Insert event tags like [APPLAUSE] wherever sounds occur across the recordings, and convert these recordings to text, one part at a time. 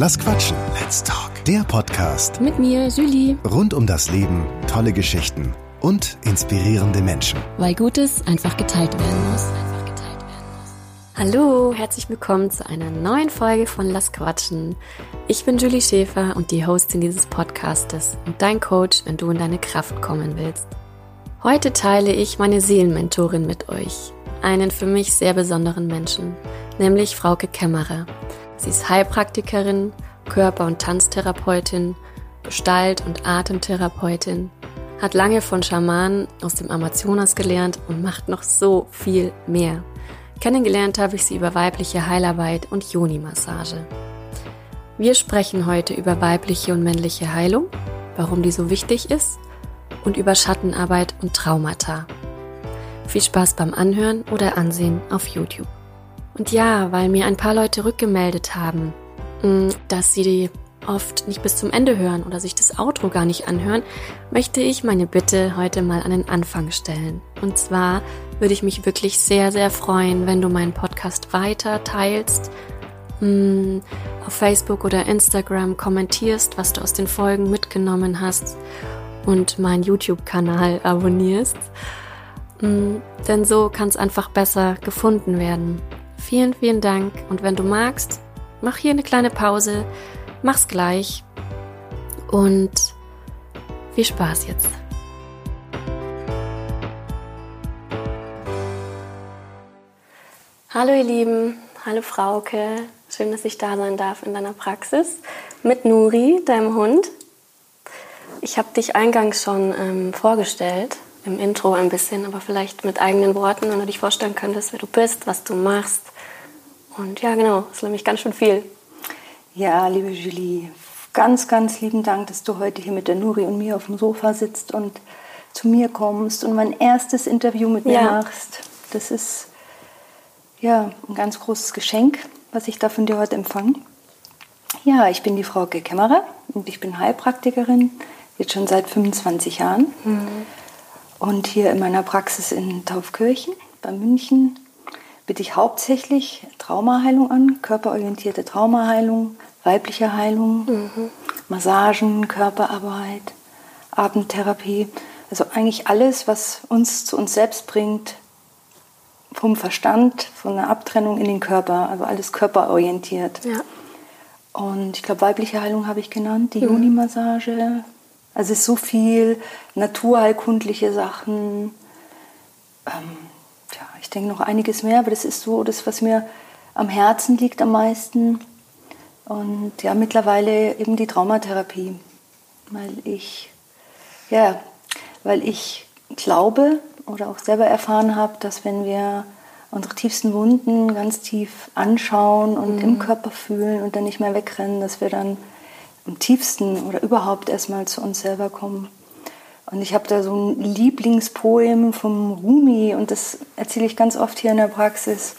Lass quatschen. Let's talk. Der Podcast Mit mir, Julie. rund um das Leben, tolle Geschichten und inspirierende Menschen. Weil Gutes einfach geteilt werden muss. Hallo, herzlich willkommen zu einer neuen Folge von Lass Quatschen. Ich bin Julie Schäfer und die Hostin dieses Podcastes und dein Coach, wenn du in deine Kraft kommen willst. Heute teile ich meine Seelenmentorin mit euch, einen für mich sehr besonderen Menschen, nämlich Frauke Kämmerer. Sie ist Heilpraktikerin, Körper- und Tanztherapeutin, Gestalt- und Atemtherapeutin, hat lange von Schamanen aus dem Amazonas gelernt und macht noch so viel mehr. Kennengelernt habe ich sie über weibliche Heilarbeit und Yoni-Massage. Wir sprechen heute über weibliche und männliche Heilung, warum die so wichtig ist und über Schattenarbeit und Traumata. Viel Spaß beim Anhören oder Ansehen auf YouTube. Und ja, weil mir ein paar Leute rückgemeldet haben, mh, dass sie die oft nicht bis zum Ende hören oder sich das Outro gar nicht anhören, möchte ich meine Bitte heute mal an den Anfang stellen. Und zwar würde ich mich wirklich sehr, sehr freuen, wenn du meinen Podcast weiter teilst, mh, auf Facebook oder Instagram kommentierst, was du aus den Folgen mitgenommen hast und meinen YouTube-Kanal abonnierst. Mh, Denn so kann es einfach besser gefunden werden. Vielen, vielen Dank. Und wenn du magst, mach hier eine kleine Pause, mach's gleich und viel Spaß jetzt. Hallo ihr Lieben, hallo Frauke, schön, dass ich da sein darf in deiner Praxis mit Nuri, deinem Hund. Ich habe dich eingangs schon ähm, vorgestellt, im Intro ein bisschen, aber vielleicht mit eigenen Worten, wenn du dich vorstellen könntest, wer du bist, was du machst. Und ja, genau, das ist nämlich ganz schön viel. Ja, liebe Julie, ganz, ganz lieben Dank, dass du heute hier mit der Nuri und mir auf dem Sofa sitzt und zu mir kommst und mein erstes Interview mit mir Ja. machst. Das ist ja ein ganz großes Geschenk, was ich da von dir heute empfange. Ja, ich bin die Frau Kämmerer und ich bin Heilpraktikerin, jetzt schon seit 25 Jahren. Und hier in meiner Praxis in Taufkirchen bei München biete ich hauptsächlich Traumaheilung an, körperorientierte Traumaheilung, weibliche Heilung, Massagen, Körperarbeit, Abendtherapie. Also eigentlich alles, was uns zu uns selbst bringt, vom Verstand, von der Abtrennung in den Körper, also alles körperorientiert. Ja. Und ich glaube, weibliche Heilung habe ich genannt, die Juni-Massage. Also so viel naturheilkundliche Sachen. Ähm, ja, ich denke noch einiges mehr, aber das ist so das, was mir am Herzen liegt am meisten. Und ja, mittlerweile eben die Traumatherapie, weil ich, ja, weil ich glaube oder auch selber erfahren habe, dass wenn wir unsere tiefsten Wunden ganz tief anschauen und im Körper fühlen und dann nicht mehr wegrennen, dass wir dann am tiefsten oder überhaupt erstmal zu uns selber kommen. Und ich habe da so ein Lieblingspoem vom Rumi und das erzähle ich ganz oft hier in der Praxis.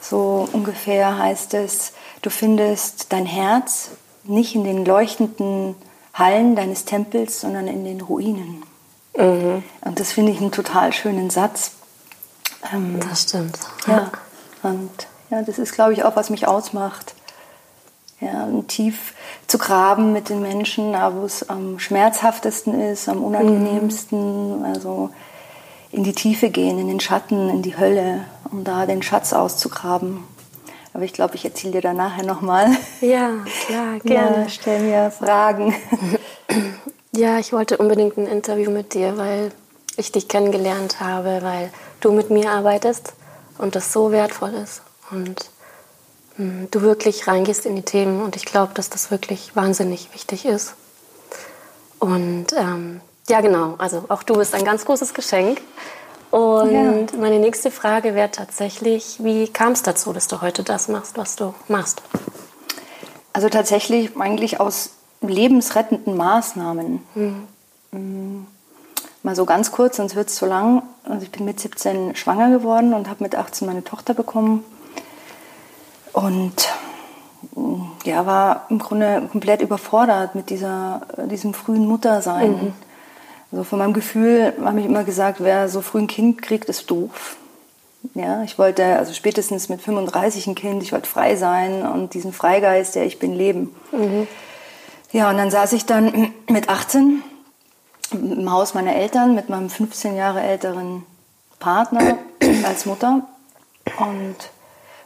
So ungefähr heißt es, du findest dein Herz nicht in den leuchtenden Hallen deines Tempels, sondern in den Ruinen. Und das finde ich einen total schönen Satz. Ähm, Das stimmt. ja, und ja, das ist, glaube ich, auch, was mich ausmacht. Ja, tief zu graben mit den Menschen, da wo es am schmerzhaftesten ist, am unangenehmsten, also in die Tiefe gehen, in den Schatten, in die Hölle, um da den Schatz auszugraben. Aber ich glaube, ich erzähle dir da nachher nochmal. Ja, klar, [LAUGHS] gerne. Ja, stell mir Fragen. [LAUGHS] Ja, ich wollte unbedingt ein Interview mit dir, weil ich dich kennengelernt habe, weil du mit mir arbeitest und das so wertvoll ist und du wirklich reingehst in die Themen und ich glaube, dass das wirklich wahnsinnig wichtig ist. Und ähm, ja, genau, also auch du bist ein ganz großes Geschenk. Und Ja. meine nächste Frage wäre tatsächlich, wie kam es dazu, dass du heute das machst, was du machst? Also tatsächlich eigentlich aus lebensrettenden Maßnahmen. Mm, Mal so ganz kurz, sonst wird es zu lang. Also ich bin mit 17 schwanger geworden und habe mit 18 meine Tochter bekommen. Und mm, ja, war im Grunde komplett überfordert mit dieser, diesem frühen Muttersein. Also von meinem Gefühl habe ich immer gesagt, wer so früh ein Kind kriegt, ist doof. Ja, ich wollte also spätestens mit 35 ein Kind, ich wollte frei sein und diesen Freigeist, der ich bin, leben. Mhm. Ja, und dann saß ich dann [CLEARS THROAT] mit 18 im Haus meiner Eltern mit meinem 15 Jahre älteren Partner [CLEARS THROAT] als Mutter. Und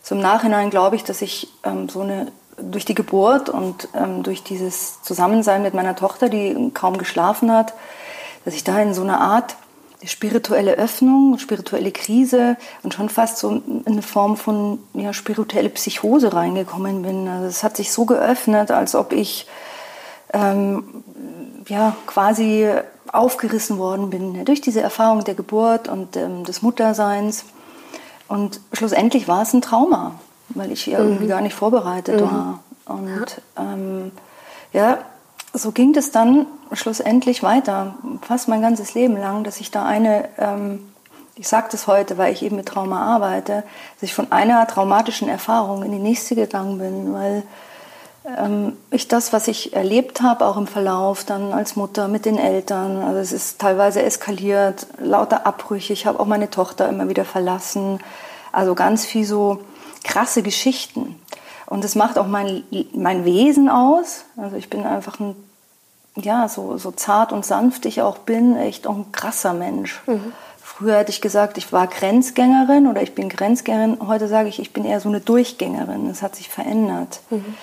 so im Nachhinein glaube ich, dass ich ähm, so eine durch die Geburt und ähm, durch dieses Zusammensein mit meiner Tochter, die kaum geschlafen hat, dass ich da in so eine Art spirituelle Öffnung, spirituelle Krise und schon fast so in eine Form von ja, spirituelle Psychose reingekommen bin. Also es hat sich so geöffnet, als ob ich ähm, ja quasi aufgerissen worden bin durch diese Erfahrung der Geburt und ähm, des Mutterseins. Und schlussendlich war es ein Trauma, weil ich ja mhm. irgendwie gar nicht vorbereitet mhm. war. Und ähm, ja, so ging es dann schlussendlich weiter, fast mein ganzes Leben lang, dass ich da eine, ähm, ich sage das heute, weil ich eben mit Trauma arbeite, dass ich von einer traumatischen Erfahrung in die nächste gegangen bin, weil ich das, was ich erlebt habe, auch im Verlauf, dann als Mutter mit den Eltern, also es ist teilweise eskaliert, lauter Abbrüche, ich habe auch meine Tochter immer wieder verlassen, also ganz viel so krasse Geschichten. Und das macht auch mein, mein Wesen aus. Also ich bin einfach ein, ja, so, so zart und sanft ich auch bin, echt auch ein krasser Mensch. Mhm. Früher hätte ich gesagt, ich war Grenzgängerin oder ich bin Grenzgängerin. Heute sage ich, ich bin eher so eine Durchgängerin. Das hat sich verändert. Mhm.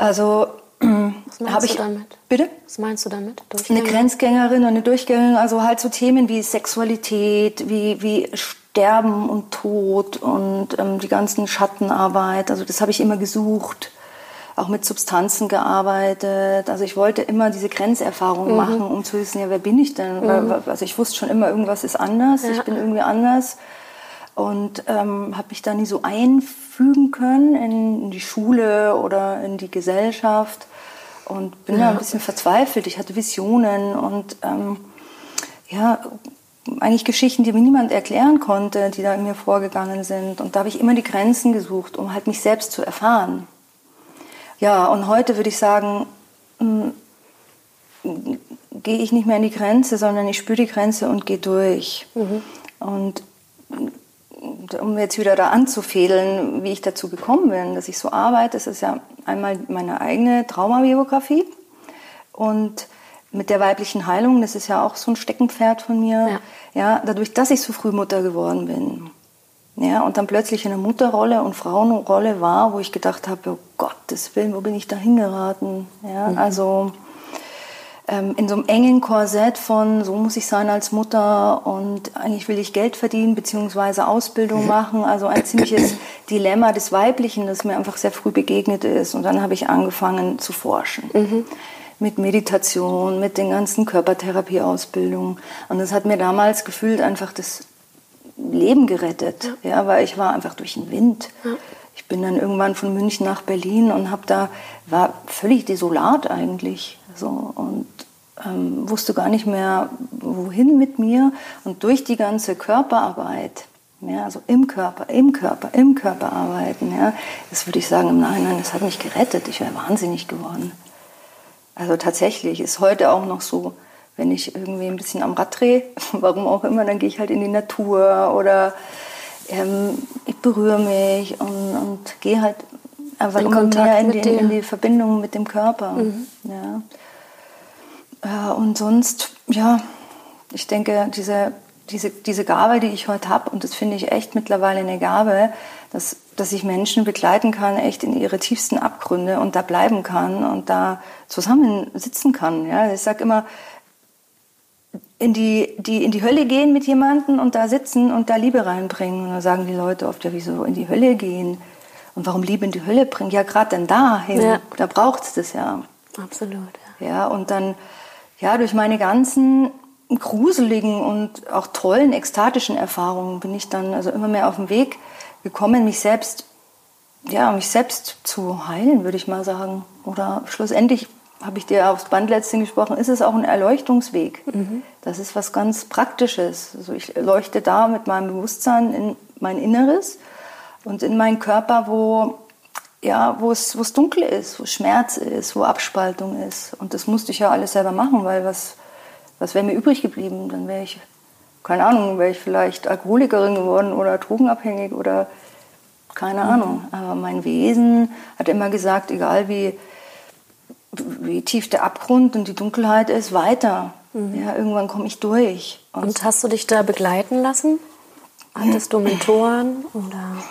Also was meinst ich, du damit? Bitte? Was meinst du damit? Eine Grenzgängerin und eine Durchgängerin, also halt so Themen wie Sexualität, wie, wie Sterben und Tod und ähm, die ganzen Schattenarbeit. Also das habe ich immer gesucht. Auch mit Substanzen gearbeitet. Also ich wollte immer diese Grenzerfahrung mhm. machen, um zu wissen, ja, wer bin ich denn? Mhm. Also ich wusste schon immer, irgendwas ist anders. Ja. Ich bin irgendwie anders und ähm, habe mich da nie so einfügen können in, in, die Schule oder in die Gesellschaft und bin ja. da ein bisschen verzweifelt. Ich hatte Visionen und ähm, ja, eigentlich Geschichten, die mir niemand erklären konnte, die da in mir vorgegangen sind. Und da habe ich immer die Grenzen gesucht, um halt mich selbst zu erfahren. Ja, und heute würde ich sagen, hm, gehe ich nicht mehr in die Grenze, sondern ich spüre die Grenze und gehe durch. Mhm. Und um jetzt wieder da anzufädeln, wie ich dazu gekommen bin, dass ich so arbeite, das ist ja einmal meine eigene Traumabiografie und mit der weiblichen Heilung, das ist ja auch so ein Steckenpferd von mir, ja, ja dadurch, dass ich so früh Mutter geworden bin. Ja, und dann plötzlich in der Mutterrolle und Frauenrolle war, wo ich gedacht habe, oh Gottes Willen, wo bin ich da hingeraten? Ja, mhm. also ähm, in so einem engen Korsett von, so muss ich sein als Mutter und eigentlich will ich Geld verdienen beziehungsweise Ausbildung mhm. machen. Also ein ziemliches [CLEARS THROAT] Dilemma des Weiblichen, das mir einfach sehr früh begegnet ist. Und dann habe ich angefangen zu forschen. Mhm. Mit Meditation, mit den ganzen Körpertherapieausbildungen. Und das hat mir damals gefühlt einfach das Leben gerettet. Ja, ja weil ich war einfach durch den Wind. Ja. Ich bin dann irgendwann von München nach Berlin und habe da, war völlig desolat eigentlich. So, und ähm, wusste gar nicht mehr, wohin mit mir. Und durch die ganze Körperarbeit, ja, also im Körper, im Körper, im Körper arbeiten, ja, das würde ich sagen im Nachhinein, das hat mich gerettet. Ich wäre wahnsinnig geworden. Also tatsächlich ist heute auch noch so, wenn ich irgendwie ein bisschen am Rad drehe, [LAUGHS] warum auch immer, dann gehe ich halt in die Natur oder ähm, ich berühre mich und, und gehe halt in immer mehr in die, in die, Verbindung mit dem Körper. Mhm. Ja. Äh, und sonst, ja, ich denke, diese, diese, diese Gabe, die ich heute habe, und das finde ich echt mittlerweile eine Gabe, dass, dass ich Menschen begleiten kann, echt in ihre tiefsten Abgründe und da bleiben kann und da zusammen sitzen kann. Ja? Ich sage immer, in die, die in die Hölle gehen mit jemandem und da sitzen und da Liebe reinbringen. Und dann sagen die Leute oft, ja, wieso in die Hölle gehen? Und warum Liebe in die Hölle bringen? Ja, gerade dann dahin, ja. da braucht es das ja. Absolut, ja. Ja, und dann ja, durch meine ganzen gruseligen und auch tollen ekstatischen Erfahrungen bin ich dann also immer mehr auf den Weg gekommen, mich selbst, ja, mich selbst zu heilen, würde ich mal sagen. Oder schlussendlich habe ich dir aufs Band letztens gesprochen, ist es auch ein Erleuchtungsweg. Mhm. Das ist was ganz Praktisches. Also ich leuchte da mit meinem Bewusstsein in mein Inneres und in meinen Körper, wo ja, wo es, wo es dunkel ist, wo Schmerz ist, wo Abspaltung ist. Und das musste ich ja alles selber machen, weil was, was wäre mir übrig geblieben? Dann wäre ich keine Ahnung, wäre ich vielleicht Alkoholikerin geworden oder drogenabhängig oder keine mhm. Ahnung. Aber mein Wesen hat immer gesagt, egal wie, wie tief der Abgrund und die Dunkelheit ist, weiter. Mhm. Ja, irgendwann komme ich durch. Und, und, hast du dich da begleiten lassen? Hattest du Mentoren oder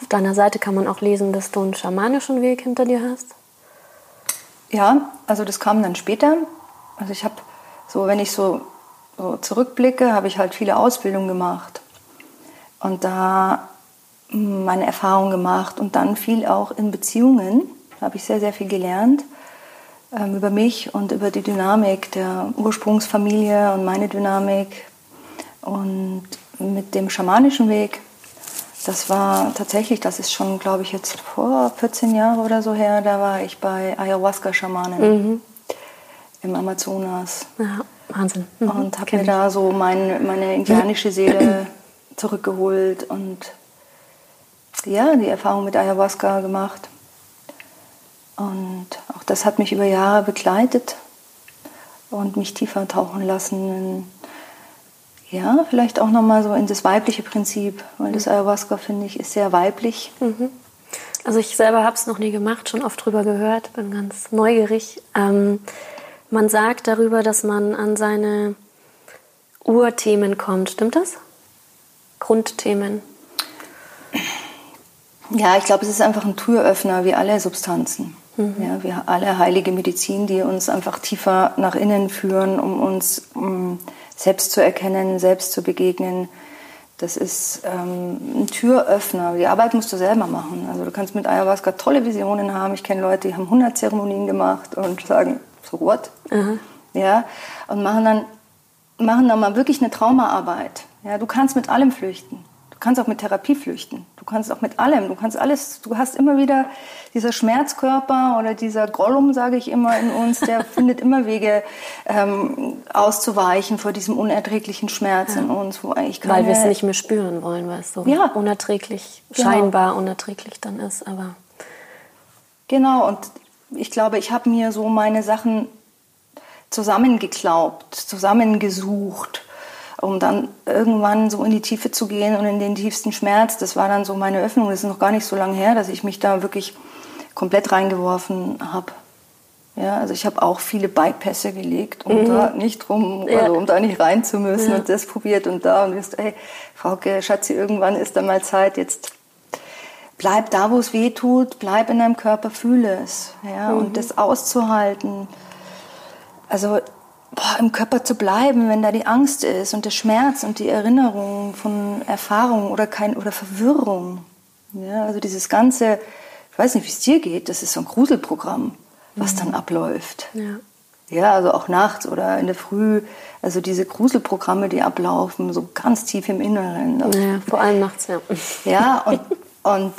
auf deiner Seite kann man auch lesen, dass du einen schamanischen Weg hinter dir hast? Ja, also das kam dann später. Also ich habe so, wenn ich so, so zurückblicke, habe ich halt viele Ausbildungen gemacht und da meine Erfahrungen gemacht und dann viel auch in Beziehungen. Da habe ich sehr, sehr viel gelernt ähm, über mich und über die Dynamik der Ursprungsfamilie und meine Dynamik. Und mit dem schamanischen Weg, das war tatsächlich, das ist schon, glaube ich, jetzt vor 14 Jahren oder so her, da war ich bei Ayahuasca-Schamanen mhm. im Amazonas. Ja, Wahnsinn. Mhm. Und habe mir da so mein, meine indianische Seele [CLEARS THROAT] zurückgeholt und ja, die Erfahrung mit Ayahuasca gemacht. Und auch das hat mich über Jahre begleitet und mich tiefer tauchen lassen ja, vielleicht auch nochmal so in das weibliche Prinzip, weil das Ayahuasca, finde ich, ist sehr weiblich. Mhm. Also ich selber habe es noch nie gemacht, schon oft drüber gehört, bin ganz neugierig. Ähm, man sagt darüber, dass man an seine Urthemen kommt. Stimmt das? Grundthemen. Ja, ich glaube, es ist einfach ein Türöffner wie alle Substanzen. Mhm. Ja, wir alle heilige Medizin, die uns einfach tiefer nach innen führen, um uns um selbst zu erkennen, selbst zu begegnen. Das ist ähm, ein Türöffner. Die Arbeit musst du selber machen. Also du kannst mit Ayahuasca tolle Visionen haben. Ich kenne Leute, die haben 100 Zeremonien gemacht und sagen, so what? Mhm. Ja, und machen dann, machen dann mal wirklich eine Traumaarbeit. Ja, du kannst mit allem flüchten. Du kannst auch mit Therapie flüchten. Du kannst auch mit allem. Du kannst alles. Du hast immer wieder dieser Schmerzkörper oder dieser Gollum, sage ich immer in uns, der [LAUGHS] findet immer Wege ähm, auszuweichen vor diesem unerträglichen Schmerz ja. in uns, wo eigentlich keine, weil wir es nicht mehr spüren wollen, weil es so ja. unerträglich, genau. scheinbar unerträglich dann ist. Aber genau. Und ich glaube, ich habe mir so meine Sachen zusammengeklaubt, zusammengesucht um dann irgendwann so in die Tiefe zu gehen und in den tiefsten Schmerz. Das war dann so meine Öffnung. Das ist noch gar nicht so lange her, dass ich mich da wirklich komplett reingeworfen habe. Ja, also ich habe auch viele Bypässe gelegt, um mhm. da nicht drum, ja. also um da nicht rein zu müssen ja. und das probiert und da und wisst, ey, Frauke, Schatzi, irgendwann ist da mal Zeit, jetzt bleib da, wo es weh tut, bleib in deinem Körper, fühle es, ja, mhm. und das auszuhalten. Also boah, im Körper zu bleiben, wenn da die Angst ist und der Schmerz und die Erinnerung von Erfahrung oder kein oder Verwirrung. Ja, also dieses ganze, ich weiß nicht, wie es dir geht, das ist so ein Gruselprogramm, was mhm. dann abläuft. Ja. ja, also auch nachts oder in der Früh, also diese Gruselprogramme, die ablaufen, so ganz tief im Inneren. Ja, vor allem nachts, ja. Ja, [LAUGHS] und, und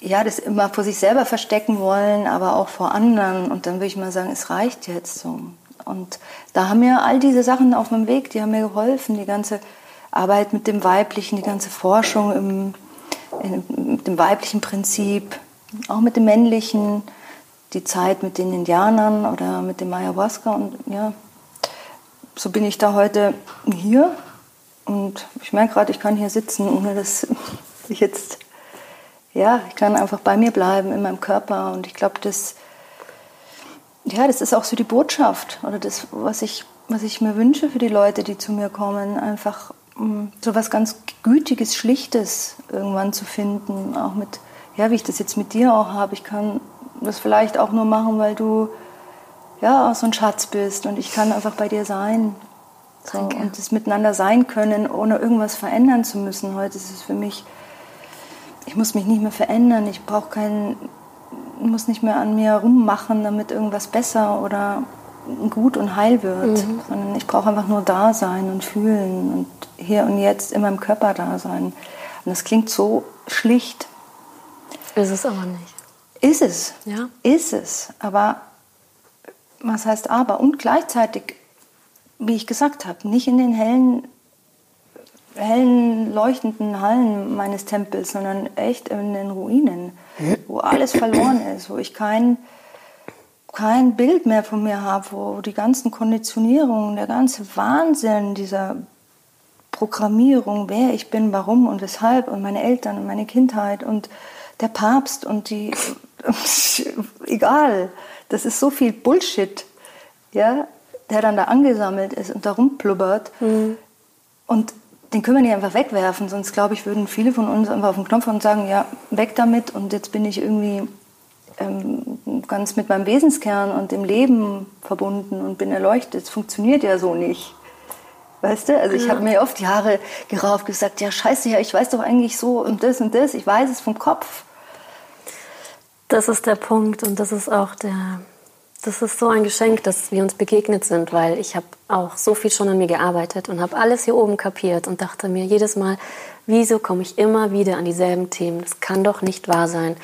ja, das immer vor sich selber verstecken wollen, aber auch vor anderen. Und dann würde ich mal sagen, es reicht jetzt so. Und da haben mir all diese Sachen auf meinem Weg, die haben mir geholfen, die ganze Arbeit mit dem Weiblichen, die ganze Forschung im, in, mit dem weiblichen Prinzip, auch mit dem männlichen, die Zeit mit den Indianern oder mit dem Ayahuasca. Und ja, so bin ich da heute hier. Und ich merke gerade, ich kann hier sitzen, ohne dass [LAUGHS] ich jetzt, ja, ich kann einfach bei mir bleiben in meinem Körper. Und ich glaube, das ja, das ist auch so die Botschaft oder das, was ich, was ich mir wünsche für die Leute, die zu mir kommen, einfach mm, so was ganz Gütiges, Schlichtes irgendwann zu finden, auch mit, ja, wie ich das jetzt mit dir auch habe. Ich kann das vielleicht auch nur machen, weil du ja auch so ein Schatz bist und ich kann einfach bei dir sein. So, und das miteinander sein können, ohne irgendwas verändern zu müssen. Heute ist es für mich, ich muss mich nicht mehr verändern, ich brauche keinen muss nicht mehr an mir rummachen, damit irgendwas besser oder gut und heil wird, mhm. sondern ich brauche einfach nur da sein und fühlen und hier und jetzt in meinem Körper da sein. Und das klingt so schlicht. Ist es aber nicht. Ist es. Ja. Ist es. Aber was heißt aber? Und gleichzeitig, wie ich gesagt habe, nicht in den hellen hellen, leuchtenden Hallen meines Tempels, sondern echt in den Ruinen, wo alles verloren ist, wo ich kein, kein Bild mehr von mir habe, wo die ganzen Konditionierungen, der ganze Wahnsinn dieser Programmierung, wer ich bin, warum und weshalb und meine Eltern und meine Kindheit und der Papst und die, [LAUGHS] egal, das ist so viel Bullshit, ja, der dann da angesammelt ist und da rumplubbert. Mhm. Und den können wir nicht einfach wegwerfen, sonst glaube ich, würden viele von uns einfach auf den Knopf und sagen, ja, weg damit und jetzt bin ich irgendwie ähm, ganz mit meinem Wesenskern und dem Leben verbunden und bin erleuchtet. Das funktioniert ja so nicht. Weißt du? Also ich ja. habe mir oft Jahre gerauft gesagt, ja scheiße, ja, ich weiß doch eigentlich so und das und das, ich weiß es vom Kopf. Das ist der Punkt und das ist auch der, das ist so ein Geschenk, dass wir uns begegnet sind, weil ich habe auch so viel schon an mir gearbeitet und habe alles hier oben kapiert und dachte mir jedes Mal, wieso komme ich immer wieder an dieselben Themen? Das kann doch nicht wahr sein.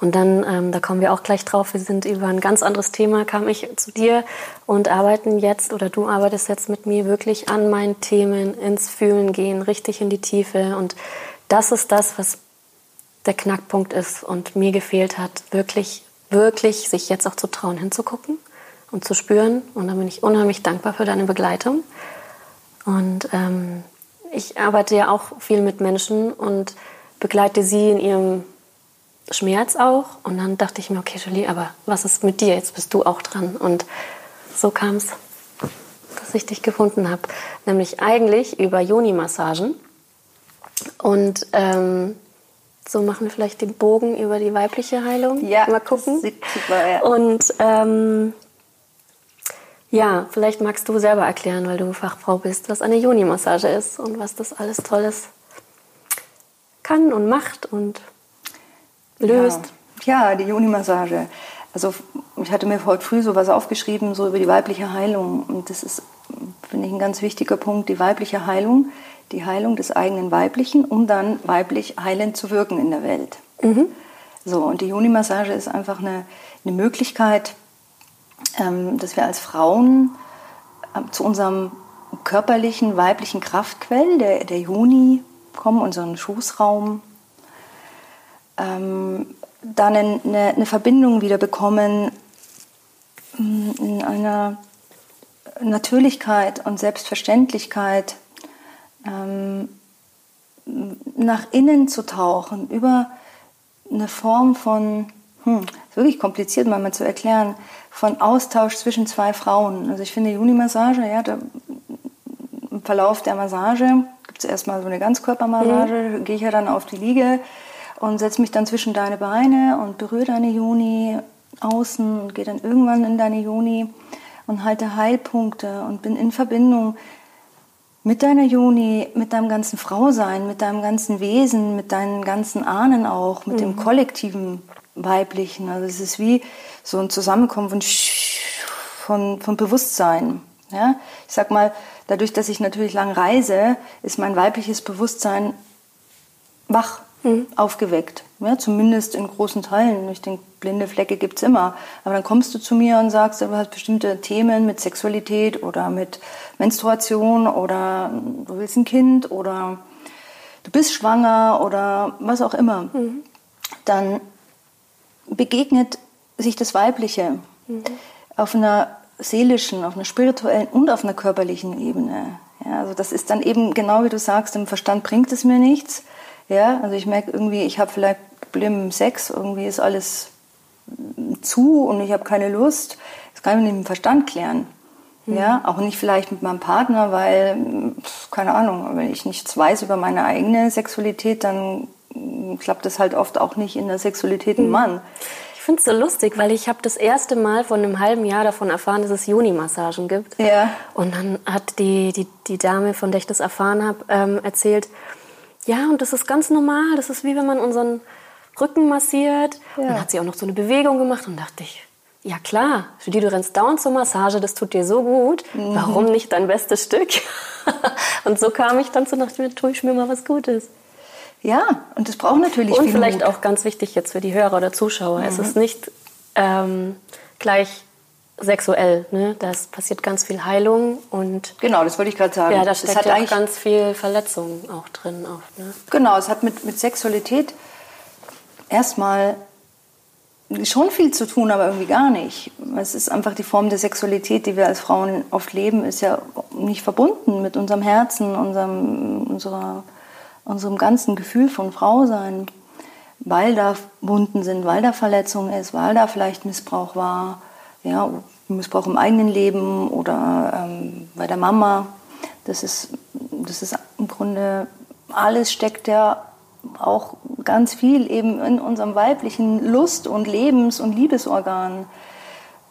Und dann, ähm, da kommen wir auch gleich drauf, wir sind über ein ganz anderes Thema, kam ich zu dir und arbeiten jetzt oder du arbeitest jetzt mit mir wirklich an meinen Themen, ins Fühlen gehen, richtig in die Tiefe. Und das ist das, was der Knackpunkt ist und mir gefehlt hat, wirklich, wirklich sich jetzt auch zu trauen, hinzugucken und zu spüren. Und da bin ich unheimlich dankbar für deine Begleitung. Und ähm, ich arbeite ja auch viel mit Menschen und begleite sie in ihrem Schmerz auch. Und dann dachte ich mir, okay, Julie, aber was ist mit dir? Jetzt bist du auch dran. Und so kam es, dass ich dich gefunden habe. Nämlich eigentlich über Joni-Massagen. Und ähm, so machen wir vielleicht den Bogen über die weibliche Heilung. Ja, mal gucken. Super, ja. Und ähm, ja, vielleicht magst du selber erklären, weil du Fachfrau bist, was eine Joni-Massage ist und was das alles Tolles kann und macht und löst. Ja, ja die Joni-Massage. Also ich hatte mir heute früh so was aufgeschrieben, so über die weibliche Heilung. Und das ist, finde ich, ein ganz wichtiger Punkt, die weibliche Heilung die Heilung des eigenen Weiblichen, um dann weiblich heilend zu wirken in der Welt. Mhm. So, und die Juni-Massage ist einfach eine, eine Möglichkeit, ähm, dass wir als Frauen äh, zu unserem körperlichen, weiblichen Kraftquell, der, der Juni, kommen, unseren Schoßraum, ähm, dann eine, eine, Verbindung wieder bekommen mm, in einer Natürlichkeit und Selbstverständlichkeit ähm, nach innen zu tauchen, über eine Form von, hm, ist wirklich kompliziert manchmal zu erklären, von Austausch zwischen zwei Frauen. Also ich finde Juni-Massage, ja, da, im Verlauf der Massage gibt es erstmal so eine Ganzkörpermassage, mhm. gehe ich ja dann auf die Liege und setze mich dann zwischen deine Beine und berühre deine Juni außen und gehe dann irgendwann in deine Juni und halte Heilpunkte und bin in Verbindung mit deiner Juni, mit deinem ganzen Frausein, mit deinem ganzen Wesen, mit deinen ganzen Ahnen auch, mit mhm. dem kollektiven Weiblichen. Also es ist wie so ein Zusammenkommen von, von, von Bewusstsein. Ja? Ich sag mal, dadurch, dass ich natürlich lang reise, ist mein weibliches Bewusstsein wach mhm. aufgeweckt. Ja, zumindest in großen Teilen. Ich denke, blinde Flecke gibt es immer. Aber dann kommst du zu mir und sagst, du hast bestimmte Themen mit Sexualität oder mit Menstruation oder du willst ein Kind oder du bist schwanger oder was auch immer. Mhm. Dann begegnet sich das Weibliche mhm. auf einer seelischen, auf einer spirituellen und auf einer körperlichen Ebene. Ja, also das ist dann eben genau wie du sagst, im Verstand bringt es mir nichts. Ja, also ich merke irgendwie, ich habe vielleicht Probleme im Sex, irgendwie ist alles zu und ich habe keine Lust. Das kann ich mit dem Verstand klären. Mhm. Ja, auch nicht vielleicht mit meinem Partner, weil, keine Ahnung, wenn ich nichts weiß über meine eigene Sexualität, dann klappt das halt oft auch nicht in der Sexualität ein mhm. Mann. Ich finde es so lustig, weil ich habe das erste Mal vor einem halben Jahr davon erfahren, dass es Juni-Massagen gibt. Ja. Und dann hat die, die, die Dame, von der ich das erfahren habe, ähm, erzählt, ja, und das ist ganz normal. Das ist wie wenn man unseren Rücken massiert. Ja. Und dann hat sie auch noch so eine Bewegung gemacht und dachte ich, ja klar, für die du rennst dauernd zur Massage, das tut dir so gut. Mhm. Warum nicht dein bestes Stück? [LAUGHS] und so kam ich dann zu nach mir, tue ich mir mal was Gutes. Ja, und das braucht natürlich Und vielleicht Mut. auch ganz wichtig jetzt für die Hörer oder Zuschauer. Mhm. Es ist nicht ähm, gleich sexuell. Ne? Da passiert ganz viel Heilung und genau, das wollte ich gerade sagen. Ja, da steckt ja auch ganz viel Verletzung auch drin. Auch, ne? Genau, es hat mit, mit Sexualität erstmal schon viel zu tun, aber irgendwie gar nicht. Es ist einfach die Form der Sexualität, die wir als Frauen oft leben, ist ja nicht verbunden mit unserem Herzen, unserem, unserer, unserem ganzen Gefühl von Frau sein, weil da Wunden sind, weil da Verletzung ist, weil da vielleicht Missbrauch war, ja, Missbrauch im eigenen Leben oder ähm, bei der Mama. Das ist, das ist im Grunde alles steckt ja auch ganz viel eben in unserem weiblichen Lust- und Lebens- und Liebesorgan.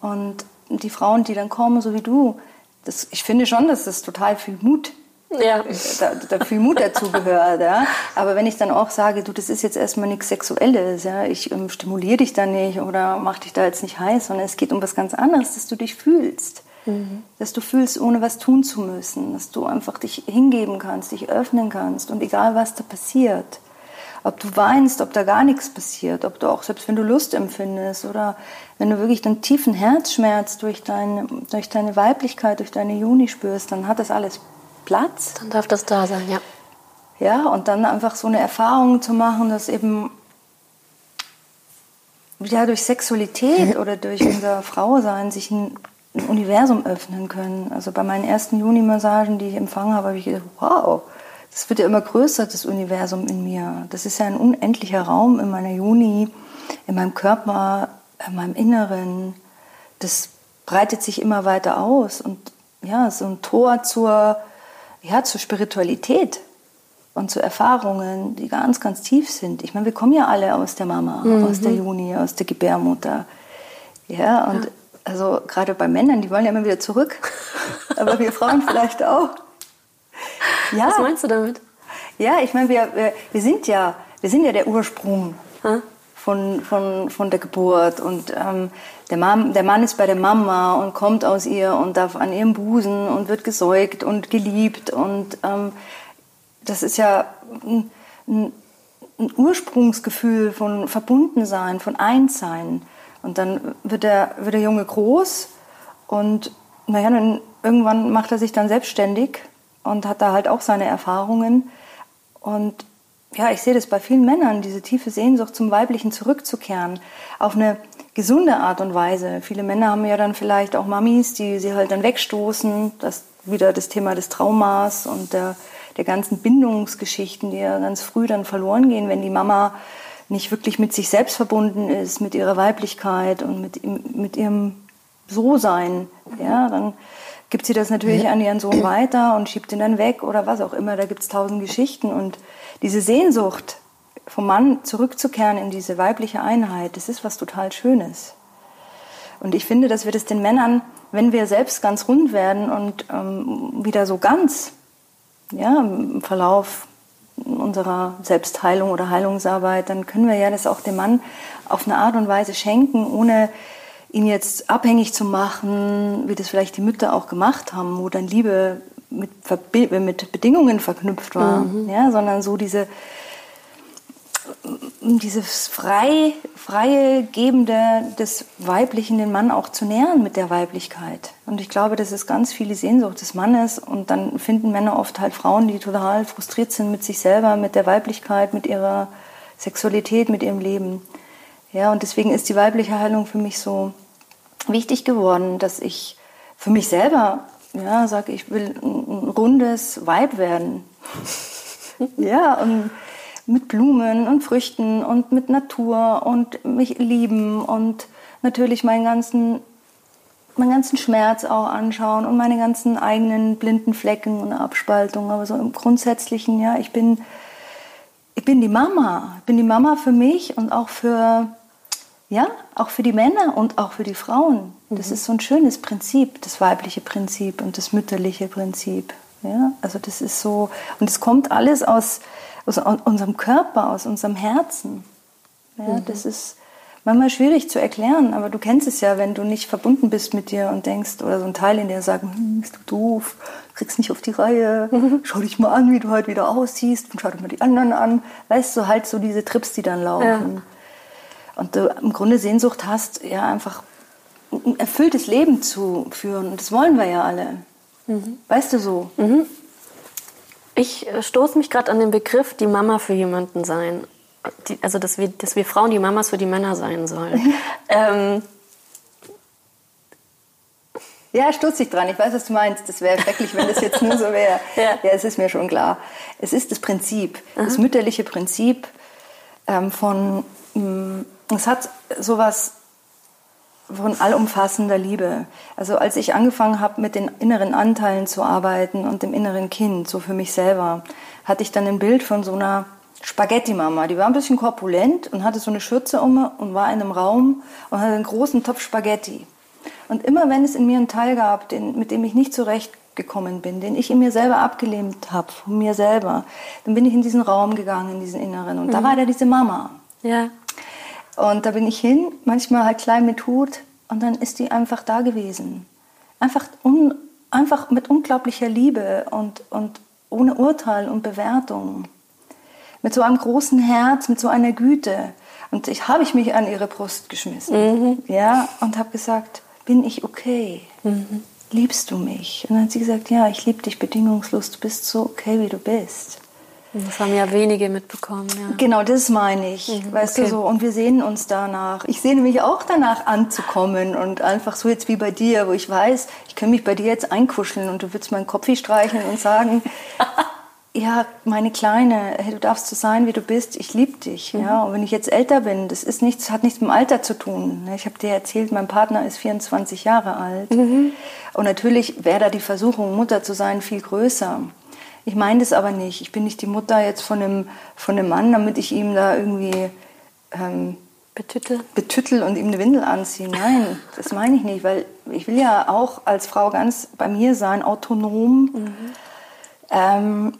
Und die Frauen, die dann kommen, so wie du, das, ich finde schon, dass das total viel Mut ja. da, da viel Mut dazu gehört. Ja. Aber wenn ich dann auch sage, du, das ist jetzt erstmal nichts Sexuelles, ja, ich ähm, stimuliere dich da nicht oder mach dich da jetzt nicht heiß, sondern es geht um was ganz anderes, dass du dich fühlst. Mhm. Dass du fühlst, ohne was tun zu müssen, dass du einfach dich hingeben kannst, dich öffnen kannst und egal was da passiert, ob du weinst, ob da gar nichts passiert, ob du auch, selbst wenn du Lust empfindest oder wenn du wirklich einen tiefen Herzschmerz durch deine, durch deine Weiblichkeit, durch deine Juni spürst, dann hat das alles Platz. Dann darf das da sein, ja. Ja, und dann einfach so eine Erfahrung zu machen, dass eben ja, durch Sexualität oder durch unser Frausein sich ein, ein Universum öffnen können. Also bei meinen ersten Juni-Massagen, die ich empfangen habe, habe ich gedacht, wow, das wird ja immer größer, das Universum in mir. Das ist ja ein unendlicher Raum in meiner Juni, in meinem Körper, in meinem Inneren. Das breitet sich immer weiter aus und ja, so ein Tor zur, ja, zur Spiritualität und zu Erfahrungen, die ganz, ganz tief sind. Ich meine, wir kommen ja alle aus der Mama, mhm. aus der Juni, aus der Gebärmutter. Ja, und ja. also gerade bei Männern, die wollen ja immer wieder zurück, [LAUGHS] aber wir Frauen vielleicht auch. Ja. Was meinst du damit? Ja, ich meine, wir, wir, wir, sind ja, wir sind ja der Ursprung hm? Von, von, von der Geburt. Und ähm, der, Mann, der Mann ist bei der Mama und kommt aus ihr und darf an ihrem Busen und wird gesäugt und geliebt. Und ähm, das ist ja ein, ein, ein Ursprungsgefühl von Verbundensein, von Einssein. Und dann wird der, wird der Junge groß und naja, dann irgendwann macht er sich dann selbstständig und hat da halt auch seine Erfahrungen. Und ja, ich sehe das bei vielen Männern, diese tiefe Sehnsucht zum Weiblichen zurückzukehren, auf eine gesunde Art und Weise. Viele Männer haben ja dann vielleicht auch Mamis, die sie halt dann wegstoßen. Das wieder das Thema des Traumas und der, der ganzen Bindungsgeschichten, die ja ganz früh dann verloren gehen, wenn die Mama nicht wirklich mit sich selbst verbunden ist, mit ihrer Weiblichkeit und mit, mit ihrem So-Sein. Ja, dann gibt sie das natürlich an ihren Sohn weiter und schiebt ihn dann weg oder was auch immer. Da gibt es tausend Geschichten. Und diese Sehnsucht, vom Mann zurückzukehren in diese weibliche Einheit, das ist was total Schönes. Und ich finde, dass wir das den Männern, wenn wir selbst ganz rund werden und ähm, wieder so ganz, ja, im Verlauf unserer Selbstheilung oder Heilungsarbeit, dann können wir ja das auch dem Mann auf eine Art und Weise schenken, ohne ihn jetzt abhängig zu machen, wie das vielleicht die Mütter auch gemacht haben, wo dann Liebe mit, mit Bedingungen verknüpft war, mhm. ja, sondern so diese dieses frei, freie Gebende des Weiblichen, den Mann auch zu nähern mit der Weiblichkeit. Und ich glaube, das ist ganz viele Sehnsucht des Mannes. Und dann finden Männer oft halt Frauen, die total frustriert sind mit sich selber, mit der Weiblichkeit, mit ihrer Sexualität, mit ihrem Leben. Ja, und deswegen ist die weibliche Heilung für mich so wichtig geworden, dass ich für mich selber ja, sage, ich will ein, rundes Weib werden. [LAUGHS] ja, und mit Blumen und Früchten und mit Natur und mich lieben und natürlich meinen ganzen, meinen ganzen Schmerz auch anschauen und meine ganzen eigenen blinden Flecken und Abspaltungen. Aber so im Grundsätzlichen, ja, ich bin, ich bin die Mama. Ich bin die Mama für mich und auch für ja, auch für die Männer und auch für die Frauen. Das mhm. ist so ein schönes Prinzip, das weibliche Prinzip und das mütterliche Prinzip. Ja, also das ist so, und es kommt alles aus, aus unserem Körper, aus unserem Herzen. Ja, mhm. Das ist manchmal schwierig zu erklären, aber du kennst es ja, wenn du nicht verbunden bist mit dir und denkst, oder so ein Teil in dir sagt, hm, bist du doof, kriegst nicht auf die Reihe, mhm. schau dich mal an, wie du heute wieder aussiehst und schau dir mal die anderen an. Weißt du, halt so diese Trips, die dann laufen. Ja. Und du im Grunde Sehnsucht hast, ja, einfach ein erfülltes Leben zu führen. Und das wollen wir ja alle. Mhm. Weißt du so? Mhm. Ich äh, stoße mich gerade an den Begriff, die Mama für jemanden sein. die, also dass wir, dass wir Frauen die Mamas für die Männer sein sollen. [LAUGHS] ähm, ja, stutzig dran. Ich weiß, was du meinst. Das wäre schrecklich, wenn das jetzt nur so wäre. [LAUGHS] ja. ja, es ist mir schon klar. Es ist das Prinzip, Aha. das mütterliche Prinzip ähm, von, mh, mm, es hat sowas von allumfassender Liebe. Also als ich angefangen habe, mit den inneren Anteilen zu arbeiten und dem inneren Kind, so für mich selber, hatte ich dann ein Bild von so einer Spaghetti-Mama. Die war ein bisschen korpulent und hatte so eine Schürze um und war in einem Raum und hatte einen großen Topf Spaghetti. Und immer wenn es in mir einen Teil gab, den, mit dem ich nicht zurechtgekommen bin, den ich in mir selber abgelehnt habe, von mir selber, dann bin ich in diesen Raum gegangen, in diesen Inneren. Und mhm. da war da diese Mama. Ja. Und da bin ich hin, manchmal halt klein mit Hut, und dann ist die einfach da gewesen. Einfach, un, einfach mit unglaublicher Liebe und, und ohne Urteil und Bewertung. Mit so einem großen Herz, mit so einer Güte. Und ich habe ich mich an ihre Brust geschmissen. Mhm. Ja, und habe gesagt, bin ich okay? Mhm. Liebst du mich? Und dann hat sie gesagt, ja, ich liebe dich bedingungslos, du bist so okay, wie du bist. Das haben ja wenige mitbekommen, ja. Genau, das meine ich, mhm, weißt okay. du so. Und wir sehnen uns danach. Ich sehne mich auch danach anzukommen und einfach so jetzt wie bei dir, wo ich weiß, ich kann mich bei dir jetzt einkuscheln und du würdest meinen Kopf streicheln und sagen, [LAUGHS] ja, meine Kleine, hey, du darfst so sein, wie du bist. Ich liebe dich. Mhm. Ja, und wenn ich jetzt älter bin, das ist nichts, hat nichts mit dem Alter zu tun. Ne? Ich habe dir erzählt, mein Partner ist 24 Jahre alt. Mhm. Und natürlich wäre da die Versuchung, Mutter zu sein, viel größer. Ich meine das aber nicht. Ich bin nicht die Mutter jetzt von einem, von einem Mann, damit ich ihm da irgendwie ähm, betüttel. betüttel und ihm eine Windel anziehe. Nein, das meine ich nicht, weil ich will ja auch als Frau ganz bei mir sein, autonom. Mhm. Ähm,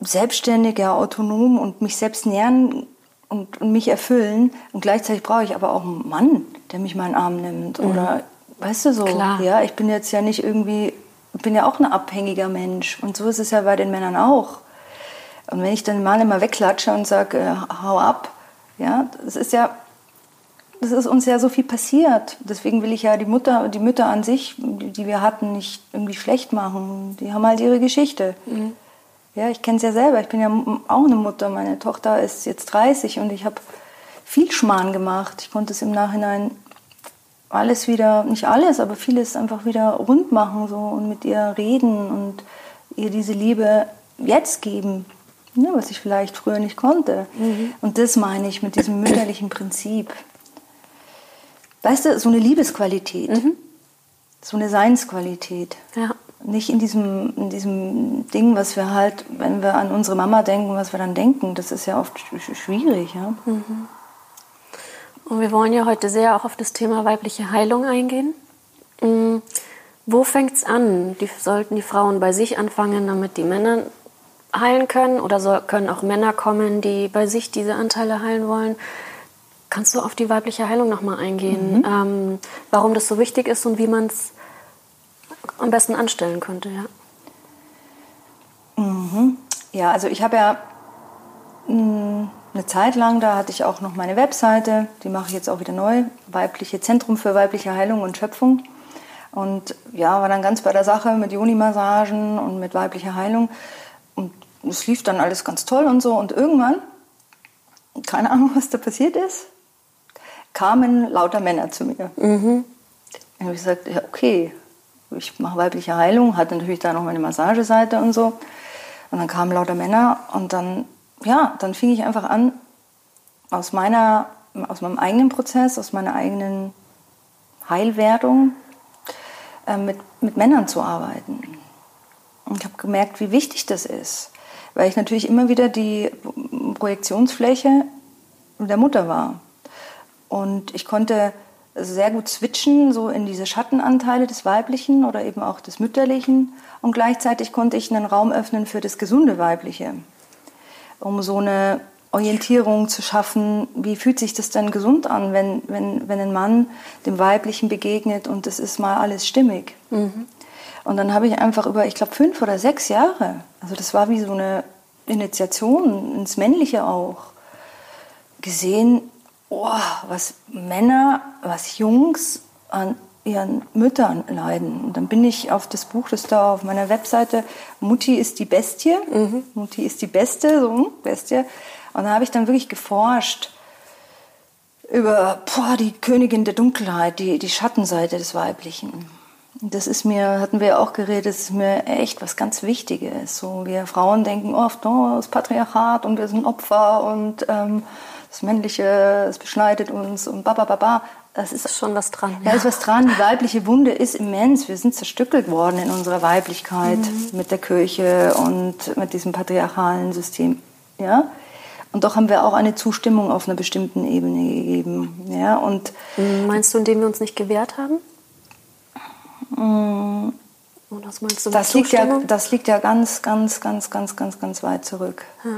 selbstständig, ja, autonom und mich selbst nähren und, und, mich erfüllen. Und gleichzeitig brauche ich aber auch einen Mann, der mich mal in den Arm nimmt. Mhm. Oder, weißt du so, Klar. ja, ich bin jetzt ja nicht irgendwie, ich bin ja auch ein abhängiger Mensch. Und so ist es ja bei den Männern auch. Und wenn ich dann mal immer wegklatsche und sage, äh, hau ab, ja, das ist ja, das ist uns ja so viel passiert. Deswegen will ich ja die Mutter, die Mütter an sich, die, die wir hatten, nicht irgendwie schlecht machen. Die haben halt ihre Geschichte. Mhm. Ja, ich kenne es ja selber. Ich bin ja auch eine Mutter. Meine Tochter ist jetzt 30 und ich habe viel Schmarrn gemacht. Ich konnte es im Nachhinein alles wieder, nicht alles, aber vieles einfach wieder rund machen so und mit ihr reden und ihr diese Liebe jetzt geben, ne, was ich vielleicht früher nicht konnte. Mhm. Und das meine ich mit diesem mütterlichen Prinzip. Weißt du, so eine Liebesqualität, mhm. so eine Seinsqualität. Ja nicht in diesem, in diesem Ding, was wir halt, wenn wir an unsere Mama denken, was wir dann denken. Das ist ja oft schwierig. Ja? Mhm. Und wir wollen ja heute sehr auch auf das Thema weibliche Heilung eingehen. Mhm. Wo fängt es an? Die, sollten die Frauen bei sich anfangen, damit die Männer heilen können? Oder soll, können auch Männer kommen, die bei sich diese Anteile heilen wollen? Kannst du auf die weibliche Heilung nochmal eingehen? Mhm. Ähm, warum das so wichtig ist und wie man es am besten anstellen könnte, ja. Mhm. Ja, also ich habe ja mh, eine Zeit lang, da hatte ich auch noch meine Webseite, die mache ich jetzt auch wieder neu, Weibliche Zentrum für weibliche Heilung und Schöpfung. Und ja, war dann ganz bei der Sache mit Joni-Massagen und mit weiblicher Heilung. Und es lief dann alles ganz toll und so. Und irgendwann, keine Ahnung, [LAUGHS] was da passiert ist, kamen lauter Männer zu mir. Mhm. Und habe ich gesagt, ja, okay, ich mache weibliche Heilung, hatte natürlich da noch meine Massageseite und so. Und dann kamen lauter Männer und dann, ja, dann fing ich einfach an, aus meiner, aus meinem eigenen Prozess, aus meiner eigenen Heilwerdung äh, mit, mit Männern zu arbeiten. Und ich habe gemerkt, wie wichtig das ist, weil ich natürlich immer wieder die Projektionsfläche der Mutter war. Und ich konnte sehr gut switchen, so in diese Schattenanteile des Weiblichen oder eben auch des Mütterlichen. Und gleichzeitig konnte ich einen Raum öffnen für das gesunde Weibliche, um so eine Orientierung zu schaffen, wie fühlt sich das denn gesund an, wenn, wenn, wenn ein Mann dem Weiblichen begegnet und das ist mal alles stimmig. Mhm. Und dann habe ich einfach über, ich glaube, fünf oder sechs Jahre, also das war wie so eine Initiation ins Männliche auch, gesehen, oh, was Männer, was Jungs an ihren Müttern leiden. Und dann bin ich auf das Buch, das da auf meiner Webseite, Mutti ist die Bestie, mhm. Mutti ist die Beste, so, Bestie. Und da habe ich dann wirklich geforscht über boah, die Königin der Dunkelheit, die, die Schattenseite des Weiblichen. Das ist mir, hatten wir ja auch geredet, das ist mir echt was ganz Wichtiges. So, wir Frauen denken oft, oh, das Patriarchat und wir sind Opfer und ähm, das Männliche, es beschneidet uns und babababa. Das ist schon was dran. Ja, ja, ist was dran. Die weibliche Wunde ist immens. Wir sind zerstückelt worden in unserer Weiblichkeit mhm. mit der Kirche und mit diesem patriarchalen System. Ja? Und doch haben wir auch eine Zustimmung auf einer bestimmten Ebene gegeben. Ja? Und Meinst du, indem wir uns nicht gewehrt haben? Mm. was meinst du das liegt, ja, das liegt ja ganz, ganz, ganz, ganz, ganz, ganz weit zurück. Ja.